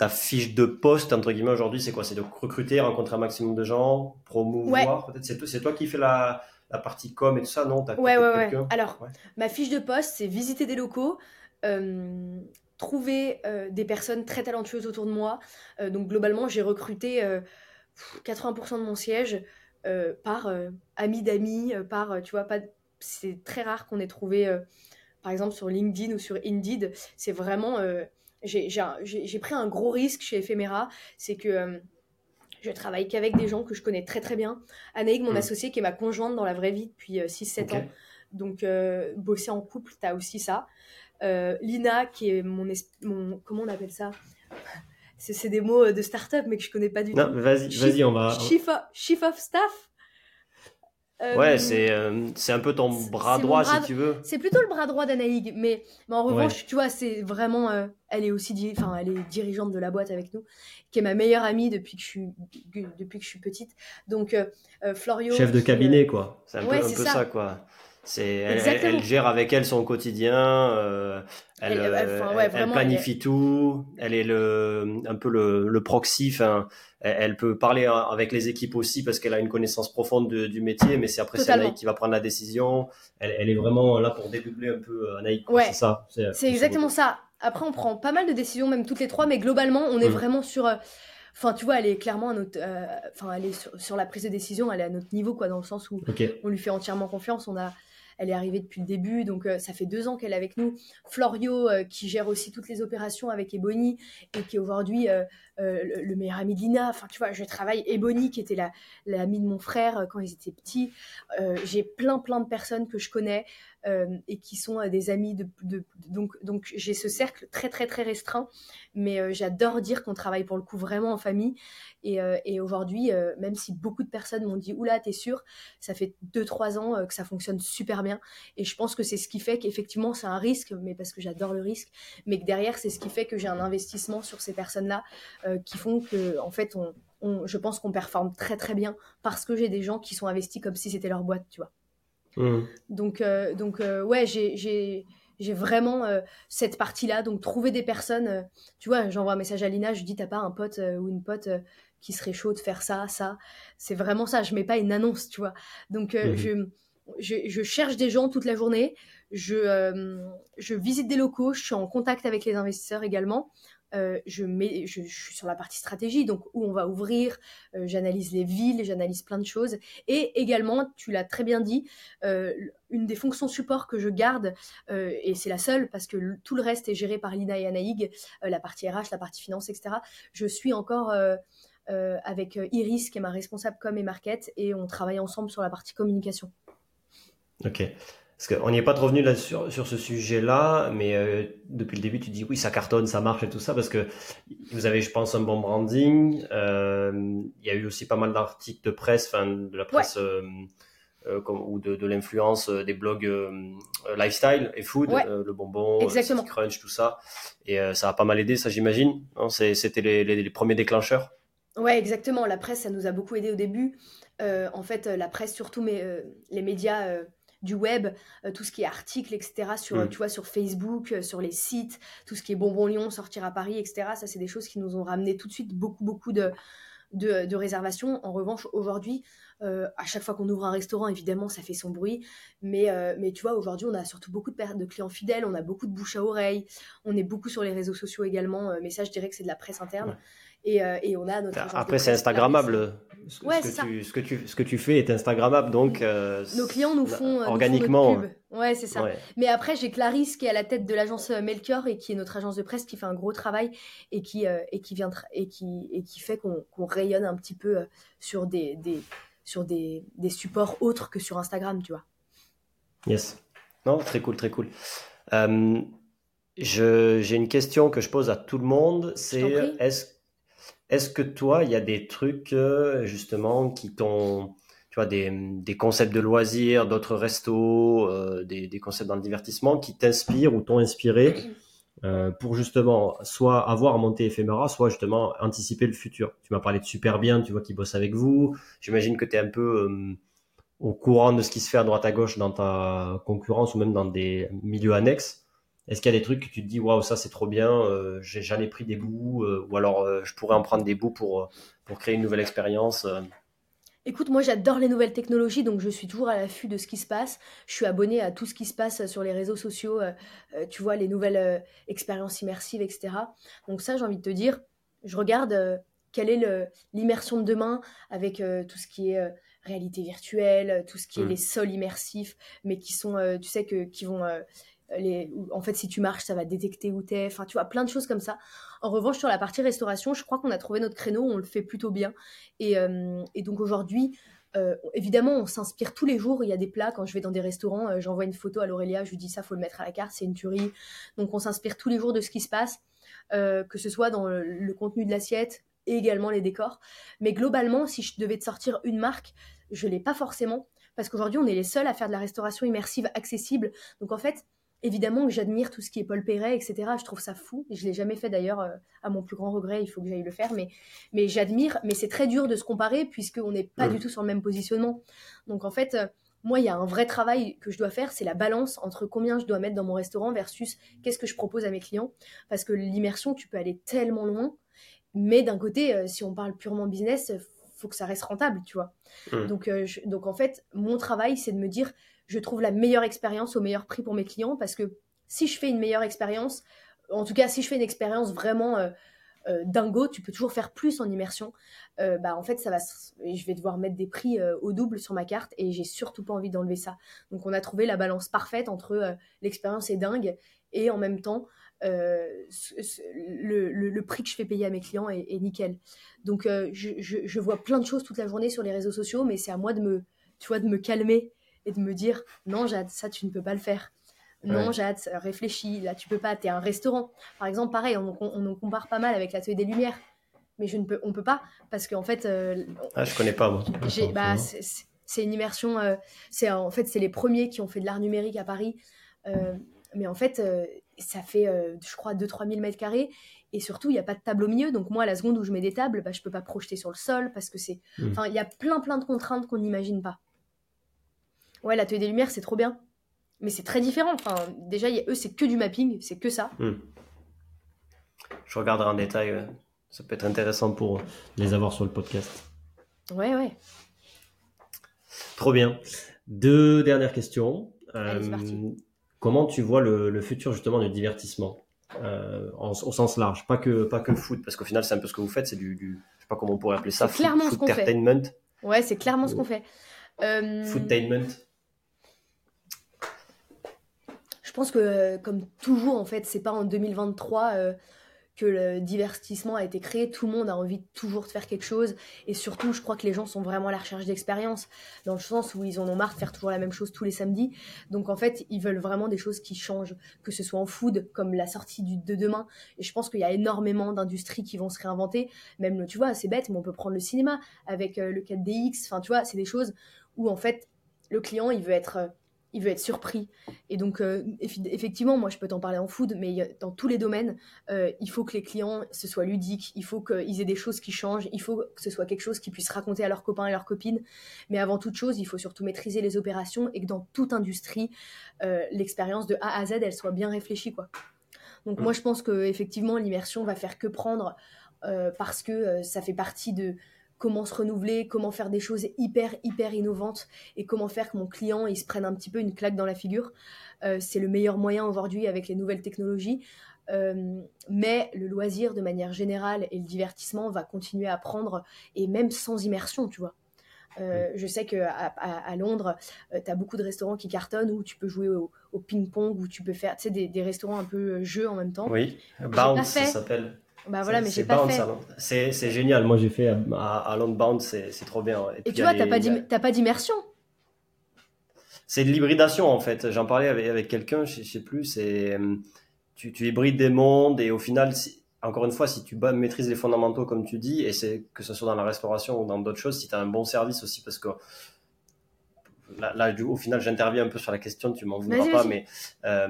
ta fiche de poste, entre guillemets, aujourd'hui, c'est quoi? C'est de recruter, rencontrer un maximum de gens, promouvoir Peut-être c'est, toi qui fais la, la partie com et tout ça, non Ouais, ouais, ouais. Alors, ma fiche de poste, c'est visiter des locaux, euh, trouver euh, des personnes très talentueuses autour de moi. Euh, donc, globalement, j'ai recruté 80% de mon siège par amis d'amis, par, tu vois, pas... c'est très rare qu'on ait trouvé, par exemple, sur LinkedIn ou sur Indeed. C'est vraiment j'ai pris un gros risque chez Ephemera, c'est que je travaille qu'avec des gens que je connais très très bien. Anaïg, mon hmm. associé, qui est ma conjointe dans la vraie vie depuis 6-7 euh, ans. Donc, euh, bosser en couple, tu as aussi ça. Lina, qui est mon, mon, Comment on appelle ça? C'est des mots de start-up, mais que je connais pas du non, tout. Vas-y, vas-y, on va. Chief chief of staff? Ouais, euh, c'est un peu ton bras droit, si tu veux. C'est plutôt le bras droit d'Anaïg, mais, mais, en revanche, tu vois, c'est vraiment. Euh, elle est aussi enfin, elle est dirigeante de la boîte avec nous, qui est ma meilleure amie depuis que je suis, depuis que je suis petite. Donc, euh, Florio. Chef de cabinet, quoi. C'est un peu, un peu ça. quoi. C'est, elle, gère avec elle son quotidien, euh, elle, elle, planifie tout, elle est le, un peu le, le proxy, elle, peut parler avec les équipes aussi parce qu'elle a une connaissance profonde du métier, mais c'est après c'est Anaïk qui va prendre la décision. Elle, est vraiment là pour dédoubler un peu Anaïk. C'est ça. C'est, exactement ça. Après, on prend pas mal de décisions, même toutes les trois, mais globalement, on est mm. vraiment sur. Euh, enfin, tu vois, elle est clairement à notre. Euh, enfin, elle est sur, la prise de décision, elle est à notre niveau, quoi, dans le sens où on lui fait entièrement confiance. On a, elle est arrivée depuis le début, donc euh, ça fait deux ans qu'elle est avec nous. Florio, qui gère aussi toutes les opérations avec Ebony et qui aujourd'hui le, meilleur ami de Lina. Enfin, tu vois, je travaille Ebony, qui était l'amie de mon frère quand ils étaient petits. J'ai plein, plein de personnes que je connais. Euh, et qui sont euh, des amis de, donc donc j'ai ce cercle très très très restreint mais euh, j'adore dire qu'on travaille pour le coup vraiment en famille et, et aujourd'hui même si beaucoup de personnes m'ont dit oula t'es sûr ça fait 2-3 ans que ça fonctionne super bien et je pense que c'est ce qui fait qu'effectivement c'est un risque mais parce que j'adore le risque mais que derrière c'est ce qui fait que j'ai un investissement sur ces personnes là qui font que en fait on, je pense qu'on performe très très bien parce que j'ai des gens qui sont investis comme si c'était leur boîte, tu vois. Mmh. Donc, euh, donc euh, ouais, j'ai vraiment euh, cette partie-là. Donc, trouver des personnes, tu vois, j'envoie un message à Lina, je dis, t'as pas un pote ou une pote qui serait chaud de faire ça, ça. C'est vraiment ça. Je mets pas une annonce, tu vois. Donc, mmh. je, je, je, cherche des gens toute la journée. Je, je visite des locaux. Je suis en contact avec les investisseurs également. Euh, je, suis sur la partie stratégie, donc où on va ouvrir, euh, j'analyse les villes, j'analyse plein de choses. Et également, tu l'as très bien dit, euh, une des fonctions support que je garde, et c'est la seule parce que tout le reste est géré par Lina et Anaïg, la partie RH, la partie finance, etc. Je suis encore avec Iris, qui est ma responsable com et market, et on travaille ensemble sur la partie communication. Ok. Parce qu'on n'y est pas trop revenu là sur, sur ce sujet-là, mais euh, depuis le début, tu dis oui, ça cartonne, ça marche et tout ça, parce que vous avez, je pense, un bon branding. Euh, il y a eu aussi pas mal d'articles de presse, enfin de la presse euh, ou de, de l'influence des blogs lifestyle et food, le bonbon, le crunch, tout ça. Et ça a pas mal aidé, ça j'imagine. C'était les, les, les, premiers déclencheurs. Ouais, exactement. La presse, ça nous a beaucoup aidé au début. en fait, la presse, surtout mais, les médias du web, euh, tout ce qui est articles, etc. Sur, mm. tu vois, sur Facebook, euh, sur les sites, tout ce qui est Bonbon Lyon, sortir à Paris, etc. Ça, c'est des choses qui nous ont ramené tout de suite beaucoup, beaucoup de, de, réservations. En revanche, aujourd'hui, euh, à chaque fois qu'on ouvre un restaurant, évidemment, ça fait son bruit. Mais, mais tu vois, aujourd'hui, on a surtout beaucoup de, de, clients fidèles, on a beaucoup de bouche à oreille, on est beaucoup sur les réseaux sociaux également. mais ça, je dirais que c'est de la presse interne. Euh, et, on a notre Après, c'est Instagrammable. Ce, ouais, ce, que tu, ce, que tu, ce que tu fais est Instagrammable, donc. Euh, Nos clients nous font. Organiquement. Nous Ouais, c'est ça. Mais après, j'ai Clarisse qui est à la tête de l'agence euh, Melchior et qui est notre agence de presse qui fait un gros travail et qui, et qui, vient et qui, et qui fait qu'on rayonne un petit peu sur, des, des sur des, des, supports autres que sur Instagram, tu vois. Yes. Non, très cool, très cool. j'ai une question que je pose à tout le monde. C'est est-ce est-ce que toi, il y a des trucs euh, justement qui t'ont, tu vois, des, concepts de loisirs, d'autres restos, euh, des, concepts dans le divertissement qui t'inspirent ou t'ont inspiré euh, pour justement soit avoir monté Ephémera, soit justement anticiper le futur? Tu m'as parlé de super bien, tu vois, qui bosse avec vous. J'imagine que tu es un peu au courant de ce qui se fait à droite à gauche dans ta concurrence ou même dans des milieux annexes. Est-ce qu'il y a des trucs que tu te dis, waouh, ça c'est trop bien, euh, j'en ai pris des bouts, euh, ou alors euh, je pourrais en prendre des bouts pour, pour créer une nouvelle expérience Écoute, moi j'adore les nouvelles technologies, donc je suis toujours à l'affût de ce qui se passe. Je suis abonnée à tout ce qui se passe sur les réseaux sociaux, tu vois, les nouvelles expériences immersives, etc. Donc ça, j'ai envie de te dire, je regarde quelle est l'immersion de demain avec tout ce qui est réalité virtuelle, tout ce qui est mmh. les sols immersifs, mais qui sont, tu sais, que, qui vont en fait, si tu marches, ça va détecter où t'es. Enfin, tu vois, plein de choses comme ça. En revanche, sur la partie restauration, je crois qu'on a trouvé notre créneau, on le fait plutôt bien. Et, euh, donc aujourd'hui, euh, évidemment, on s'inspire tous les jours. Il y a des plats, quand je vais dans des restaurants, euh, j'envoie une photo à l'Aurélia, je lui dis ça, faut le mettre à la carte, c'est une tuerie. Donc on s'inspire tous les jours de ce qui se passe, que ce soit dans le, contenu de l'assiette et également les décors. Mais globalement, si je devais te sortir une marque, je l'ai pas forcément. Parce qu'aujourd'hui, on est les seuls à faire de la restauration immersive accessible. Donc en fait, Évidemment que j'admire tout ce qui est Paul Perret, etc. Je trouve ça fou. Je l'ai jamais fait d'ailleurs, euh, à mon plus grand regret. Il faut que j'aille le faire, mais, mais j'admire. Mais c'est très dur de se comparer puisqu'on n'est pas du tout sur le même positionnement. Donc en fait, euh, moi, il y a un vrai travail que je dois faire, c'est la balance entre combien je dois mettre dans mon restaurant versus qu'est-ce que je propose à mes clients. Parce que l'immersion, tu peux aller tellement loin. Mais d'un côté, euh, si on parle purement business, faut que ça reste rentable, tu vois. Mmh. Donc, euh, donc, en fait, mon travail, c'est de me dire, je trouve la meilleure expérience au meilleur prix pour mes clients. Parce que si je fais une meilleure expérience, en tout cas, si je fais une expérience vraiment euh, euh, dingo, tu peux toujours faire plus en immersion. Bah en fait, ça va, je vais devoir mettre des prix au double sur ma carte et j'ai surtout pas envie d'enlever ça. Donc, on a trouvé la balance parfaite entre l'expérience est dingue et en même temps le, le, prix que je fais payer à mes clients est, nickel. Donc, je, je, vois plein de choses toute la journée sur les réseaux sociaux, mais c'est à moi de me, tu vois, de me calmer et de me dire non, Jade, ça tu ne peux pas le faire. Non, Jade, réfléchis, là tu peux pas, tu es un restaurant. Par exemple, pareil, on, on, compare pas mal avec l'atelier des Lumières, mais je ne peux, on peut pas parce qu'en fait. Euh, ah, je connais pas moi. Bah, c'est une immersion. Euh, c'est en fait c'est les premiers qui ont fait de l'art numérique à Paris, euh, mais en fait ça fait je crois 2-3 000 mètres carrés et surtout il n'y a pas de table au milieu. Donc moi la seconde où je mets des tables, bah, je peux pas projeter sur le sol parce que c'est. Hmm. Enfin il y a plein plein de contraintes qu'on n'imagine pas. Ouais, l'atelier des Lumières c'est trop bien mais c'est très différent. Enfin, déjà, eux, c'est que du mapping, c'est que ça. Hmm. Je regarderai en détail. Ça peut être intéressant pour les avoir sur le podcast. Ouais, ouais. Trop bien. Deux dernières questions. Euh, comment tu vois le, futur justement du divertissement euh, au sens large, pas que pas que le foot, parce qu'au final c'est un peu ce que vous faites, c'est du, du, je sais pas comment on pourrait appeler ça, clairement ce qu'on fait. Ouais, c'est clairement ce qu'on fait. Euh... Foodtainment. je pense que euh, comme toujours en fait c'est pas en 2023 euh, que le divertissement a été créé tout le monde a envie toujours de faire quelque chose. Et surtout je crois que les gens sont vraiment à la recherche d'expérience dans le sens où ils en ont marre de faire toujours la même chose tous les samedis. Donc en fait ils veulent vraiment des choses qui changent que ce soit en food comme la sortie du, de demain. Et je pense qu'il y a énormément d'industries qui vont se réinventer. Même tu vois c'est bête mais on peut prendre le cinéma avec euh, le 4DX enfin tu vois c'est des choses où en fait le client il veut être il veut être surpris. Et donc, euh, effectivement, moi, je peux t'en parler en food, mais dans tous les domaines, euh, il faut que les clients, ce soit ludique, il faut qu'ils aient des choses qui changent, il faut que ce soit quelque chose qu'ils puissent raconter à leurs copains et leurs copines. Mais avant toute chose, il faut surtout maîtriser les opérations et que dans toute industrie, euh, l'expérience de A à Z, elle soit bien réfléchie, quoi. Donc, moi, je pense que effectivement, l'immersion va faire que prendre parce que ça fait partie de comment se renouveler, comment faire des choses hyper, hyper innovantes et comment faire que mon client il se prenne un petit peu une claque dans la figure. Euh, c'est le meilleur moyen aujourd'hui avec les nouvelles technologies. Euh, mais le loisir de manière générale et le divertissement va continuer à prendre et même sans immersion, tu vois. Euh, je sais qu'à à, Londres, tu as beaucoup de restaurants qui cartonnent où tu peux jouer au, ping-pong, où tu peux faire des, des, restaurants un peu jeux en même temps. Oui, Bounce, ça s'appelle. Bah voilà, mais j'ai pas fait. C'est génial. Moi, j'ai fait à, à Bound, c'est trop bien. Et, tu vois, t'as pas d'immersion. C'est de l'hybridation en fait. J'en parlais avec, avec quelqu'un, je, sais plus. C'est tu, tu, hybrides des mondes et au final, encore une fois, si tu maîtrises les fondamentaux comme tu dis, et c'est que ce soit dans la restauration ou dans d'autres choses, si tu as un bon service aussi, parce que là, au final, j'interviens un peu sur la question, tu m'en voudras pas, mais euh,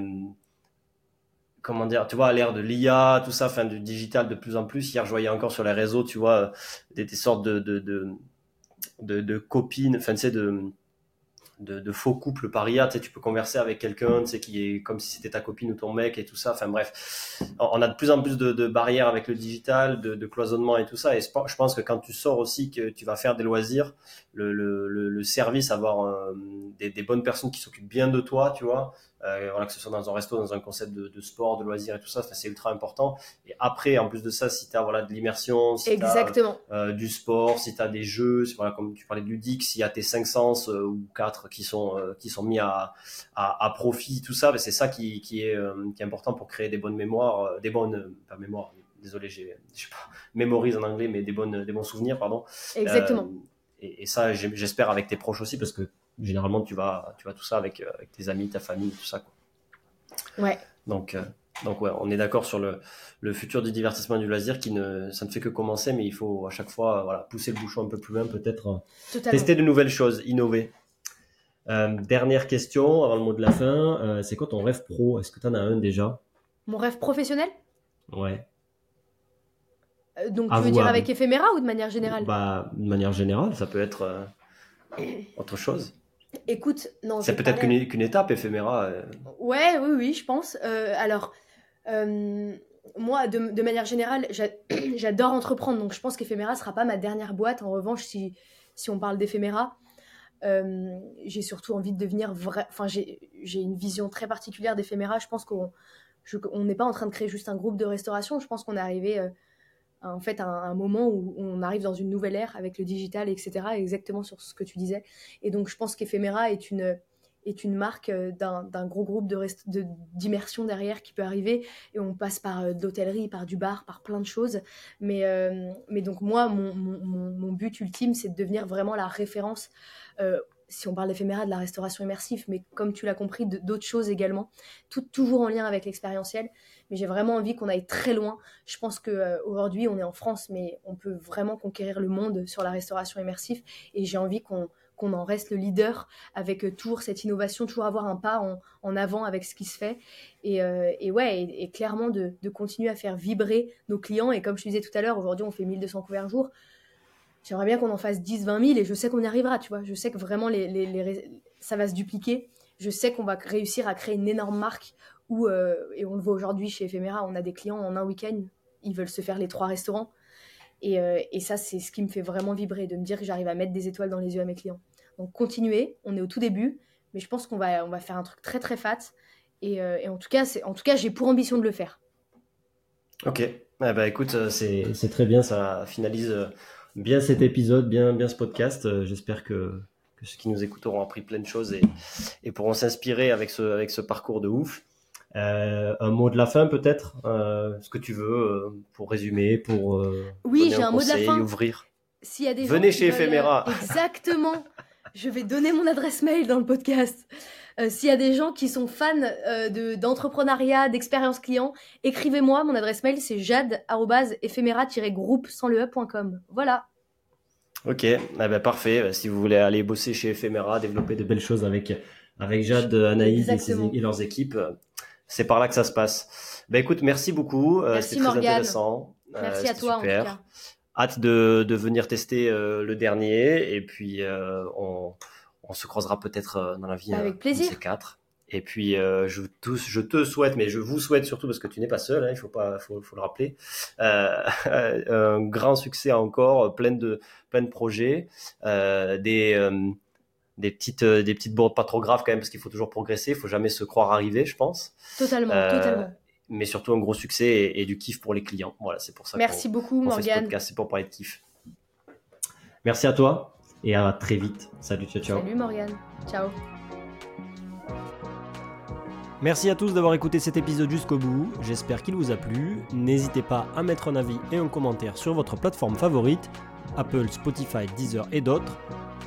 comment dire, tu vois, à l'ère de l'IA, tout ça, enfin, du digital de plus en plus. Hier, je voyais encore sur les réseaux, tu vois, des, sortes de, de, de, de, copines, enfin, tu sais, de, de, faux couples par IA, tu sais, tu peux converser avec quelqu'un, tu sais, qui est comme si c'était ta copine ou ton mec et tout ça. Enfin, bref, on a de plus en plus de, barrières avec le digital, de, cloisonnement et tout ça. Et je pense que quand tu sors aussi, que tu vas faire des loisirs, le, le, le, service, avoir euh, des, des bonnes personnes qui s'occupent bien de toi, tu vois, euh, voilà, que ce soit dans un resto, dans un concept de, de sport, de loisirs et tout ça, c'est ultra important. Et après, en plus de ça, si tu as voilà, de l'immersion, si tu as euh, du sport, si tu as des jeux, voilà, comme tu parlais de ludique, s'il y a tes cinq sens euh, ou quatre qui sont, euh, qui sont mis à, à, à profit, tout ça, ben, c'est ça qui, qui, est, qui est important pour créer des bonnes mémoires, des bonnes, pas mémoires, désolé, j'ai, je sais pas, mémorise en anglais, mais des, bonnes, des bons souvenirs, pardon. Exactement. et, et, ça, j'espère avec tes proches aussi, parce que généralement, tu vas, tu vas tout ça avec, euh, avec tes amis, ta famille, tout ça. Quoi. Ouais. Donc, euh, donc ouais, on est d'accord sur le, le, futur du divertissement et du loisir qui ne, ça ne fait que commencer, mais il faut à chaque fois voilà, pousser le bouchon un peu plus loin, peut-être tester de nouvelles choses, innover. Euh, dernière question avant le mot de la fin, c'est quoi ton rêve pro? Est-ce que tu en as un déjà? Mon rêve professionnel? Ouais. donc tu veux dire avec éphéméra ou de manière générale? Bah, De manière générale, ça peut être autre chose. Écoute, non. C'est peut-être qu'une étape éphéméra. Euh. Ouais, oui, oui, je pense. Euh, alors, euh, moi, de, manière générale, j'adore entreprendre, donc je pense qu'éphéméra sera pas ma dernière boîte. En revanche, si, si on parle d'éphéméra, j'ai surtout envie de devenir vrai. Enfin, j'ai une vision très particulière d'éphéméra. Je pense qu'on n'est pas en train de créer juste un groupe de restauration. Je pense qu'on est arrivé en fait un, moment où on arrive dans une nouvelle ère avec le digital, etc. Exactement sur ce que tu disais. Et donc je pense qu'Ephéméra est une est une marque euh, d'un gros groupe d'immersion de, derrière qui peut arriver et on passe par euh, l'hôtellerie, par du bar, par plein de choses. Mais, euh, mais donc moi, mon, mon, mon but ultime, c'est de devenir vraiment la référence si on parle d'éphéméra, de la restauration immersive, mais comme tu l'as compris, d'autres choses également, toujours en lien avec l'expérientiel. Mais j'ai vraiment envie qu'on aille très loin. Je pense qu'aujourd'hui, on est en France, mais on peut vraiment conquérir le monde sur la restauration immersive. Et j'ai envie qu'on qu'on en reste le leader avec euh, toujours cette innovation, toujours avoir un pas en, avant avec ce qui se fait. Et, euh, ouais, et, clairement de, de, continuer à faire vibrer nos clients. Et comme je te disais tout à l'heure, aujourd'hui on fait 1200 couverts jour. J'aimerais bien qu'on en fasse 10, 20 000 et je sais qu'on y arrivera, tu vois. Je sais que vraiment, les, les, ça va se dupliquer. Je sais qu'on va réussir à créer une énorme marque où, euh, et on le voit aujourd'hui chez Ephéméra, on a des clients en un week-end, ils veulent se faire les trois restaurants. Et, euh, et ça, c'est ce qui me fait vraiment vibrer, de me dire que j'arrive à mettre des étoiles dans les yeux à mes clients. Donc, continuez, on est au tout début, mais je pense qu'on va, on va faire un truc très, très fat. Et, euh, et en tout cas, en tout cas j'ai pour ambition de le faire. Ok, bah, écoute, c'est très bien, ça finalise bien cet épisode, bien, bien ce podcast. Euh, j'espère que, que, ceux qui nous écoutent auront appris plein de choses et, et pourront s'inspirer avec ce, avec ce parcours de ouf. Euh, un mot de la fin peut-être, euh, ce que tu veux pour résumer, pour oui, j'ai un, mot de la fin. ouvrir. S'il y a des Venez chez Ephéméra. Exactement. Je vais donner mon adresse mail dans le podcast. S'il y a des gens qui sont fans de d'entrepreneuriat, d'expérience client, écrivez-moi. Mon adresse mail, c'est jade-éphéméra-groupe sans le e.com. Voilà. Ok, eh ben, parfait. Si vous voulez aller bosser chez Ephéméra, développer de belles choses avec, avec Jade, Anaïs et, leurs équipes, c'est par là que ça se passe. Ben, écoute, merci beaucoup. Euh, C'était très intéressant. Euh, merci à toi, super. en tout cas. Hâte de, de venir tester euh, le dernier et puis on, on, se croisera peut-être dans la vie. Avec plaisir. Ces quatre. Et puis euh, je, te souhaite, mais je vous souhaite surtout parce que tu n'es pas seul, hein, il faut pas, faut, faut le rappeler, euh, un grand succès encore, plein de, plein de projets, euh, des, des petites, des petites bourdes pas trop graves quand même parce qu'il faut toujours progresser, il faut jamais se croire arriver, je pense. Totalement, totalement. Mais surtout un gros succès et, du kiff pour les clients. Voilà, c'est pour ça. Merci beaucoup, Morgane. C'est pour parler de kiff. Merci à toi et à très vite. Salut, ciao, ciao. Salut, Morgane. Ciao. Merci à tous d'avoir écouté cet épisode jusqu'au bout, j'espère qu'il vous a plu. N'hésitez pas à mettre un avis et un commentaire sur votre plateforme favorite, Apple, Spotify, Deezer et d'autres.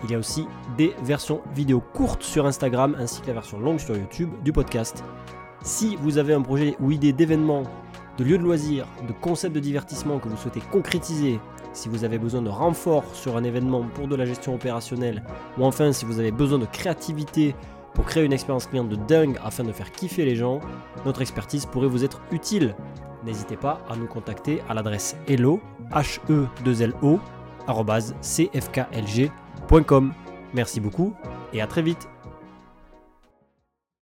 Il y a aussi des versions vidéo courtes sur Instagram ainsi que la version longue sur YouTube du podcast. Si vous avez un projet ou idée d'événement, de lieu de loisirs, de concept de divertissement que vous souhaitez concrétiser, si vous avez besoin de renfort sur un événement pour de la gestion opérationnelle, ou enfin si vous avez besoin de créativité pour créer une expérience client de dingue afin de faire kiffer les gens, notre expertise pourrait vous être utile. N'hésitez pas à nous contacter à l'adresse hello, h e 2 l o cfklg.com. Merci beaucoup et à très vite.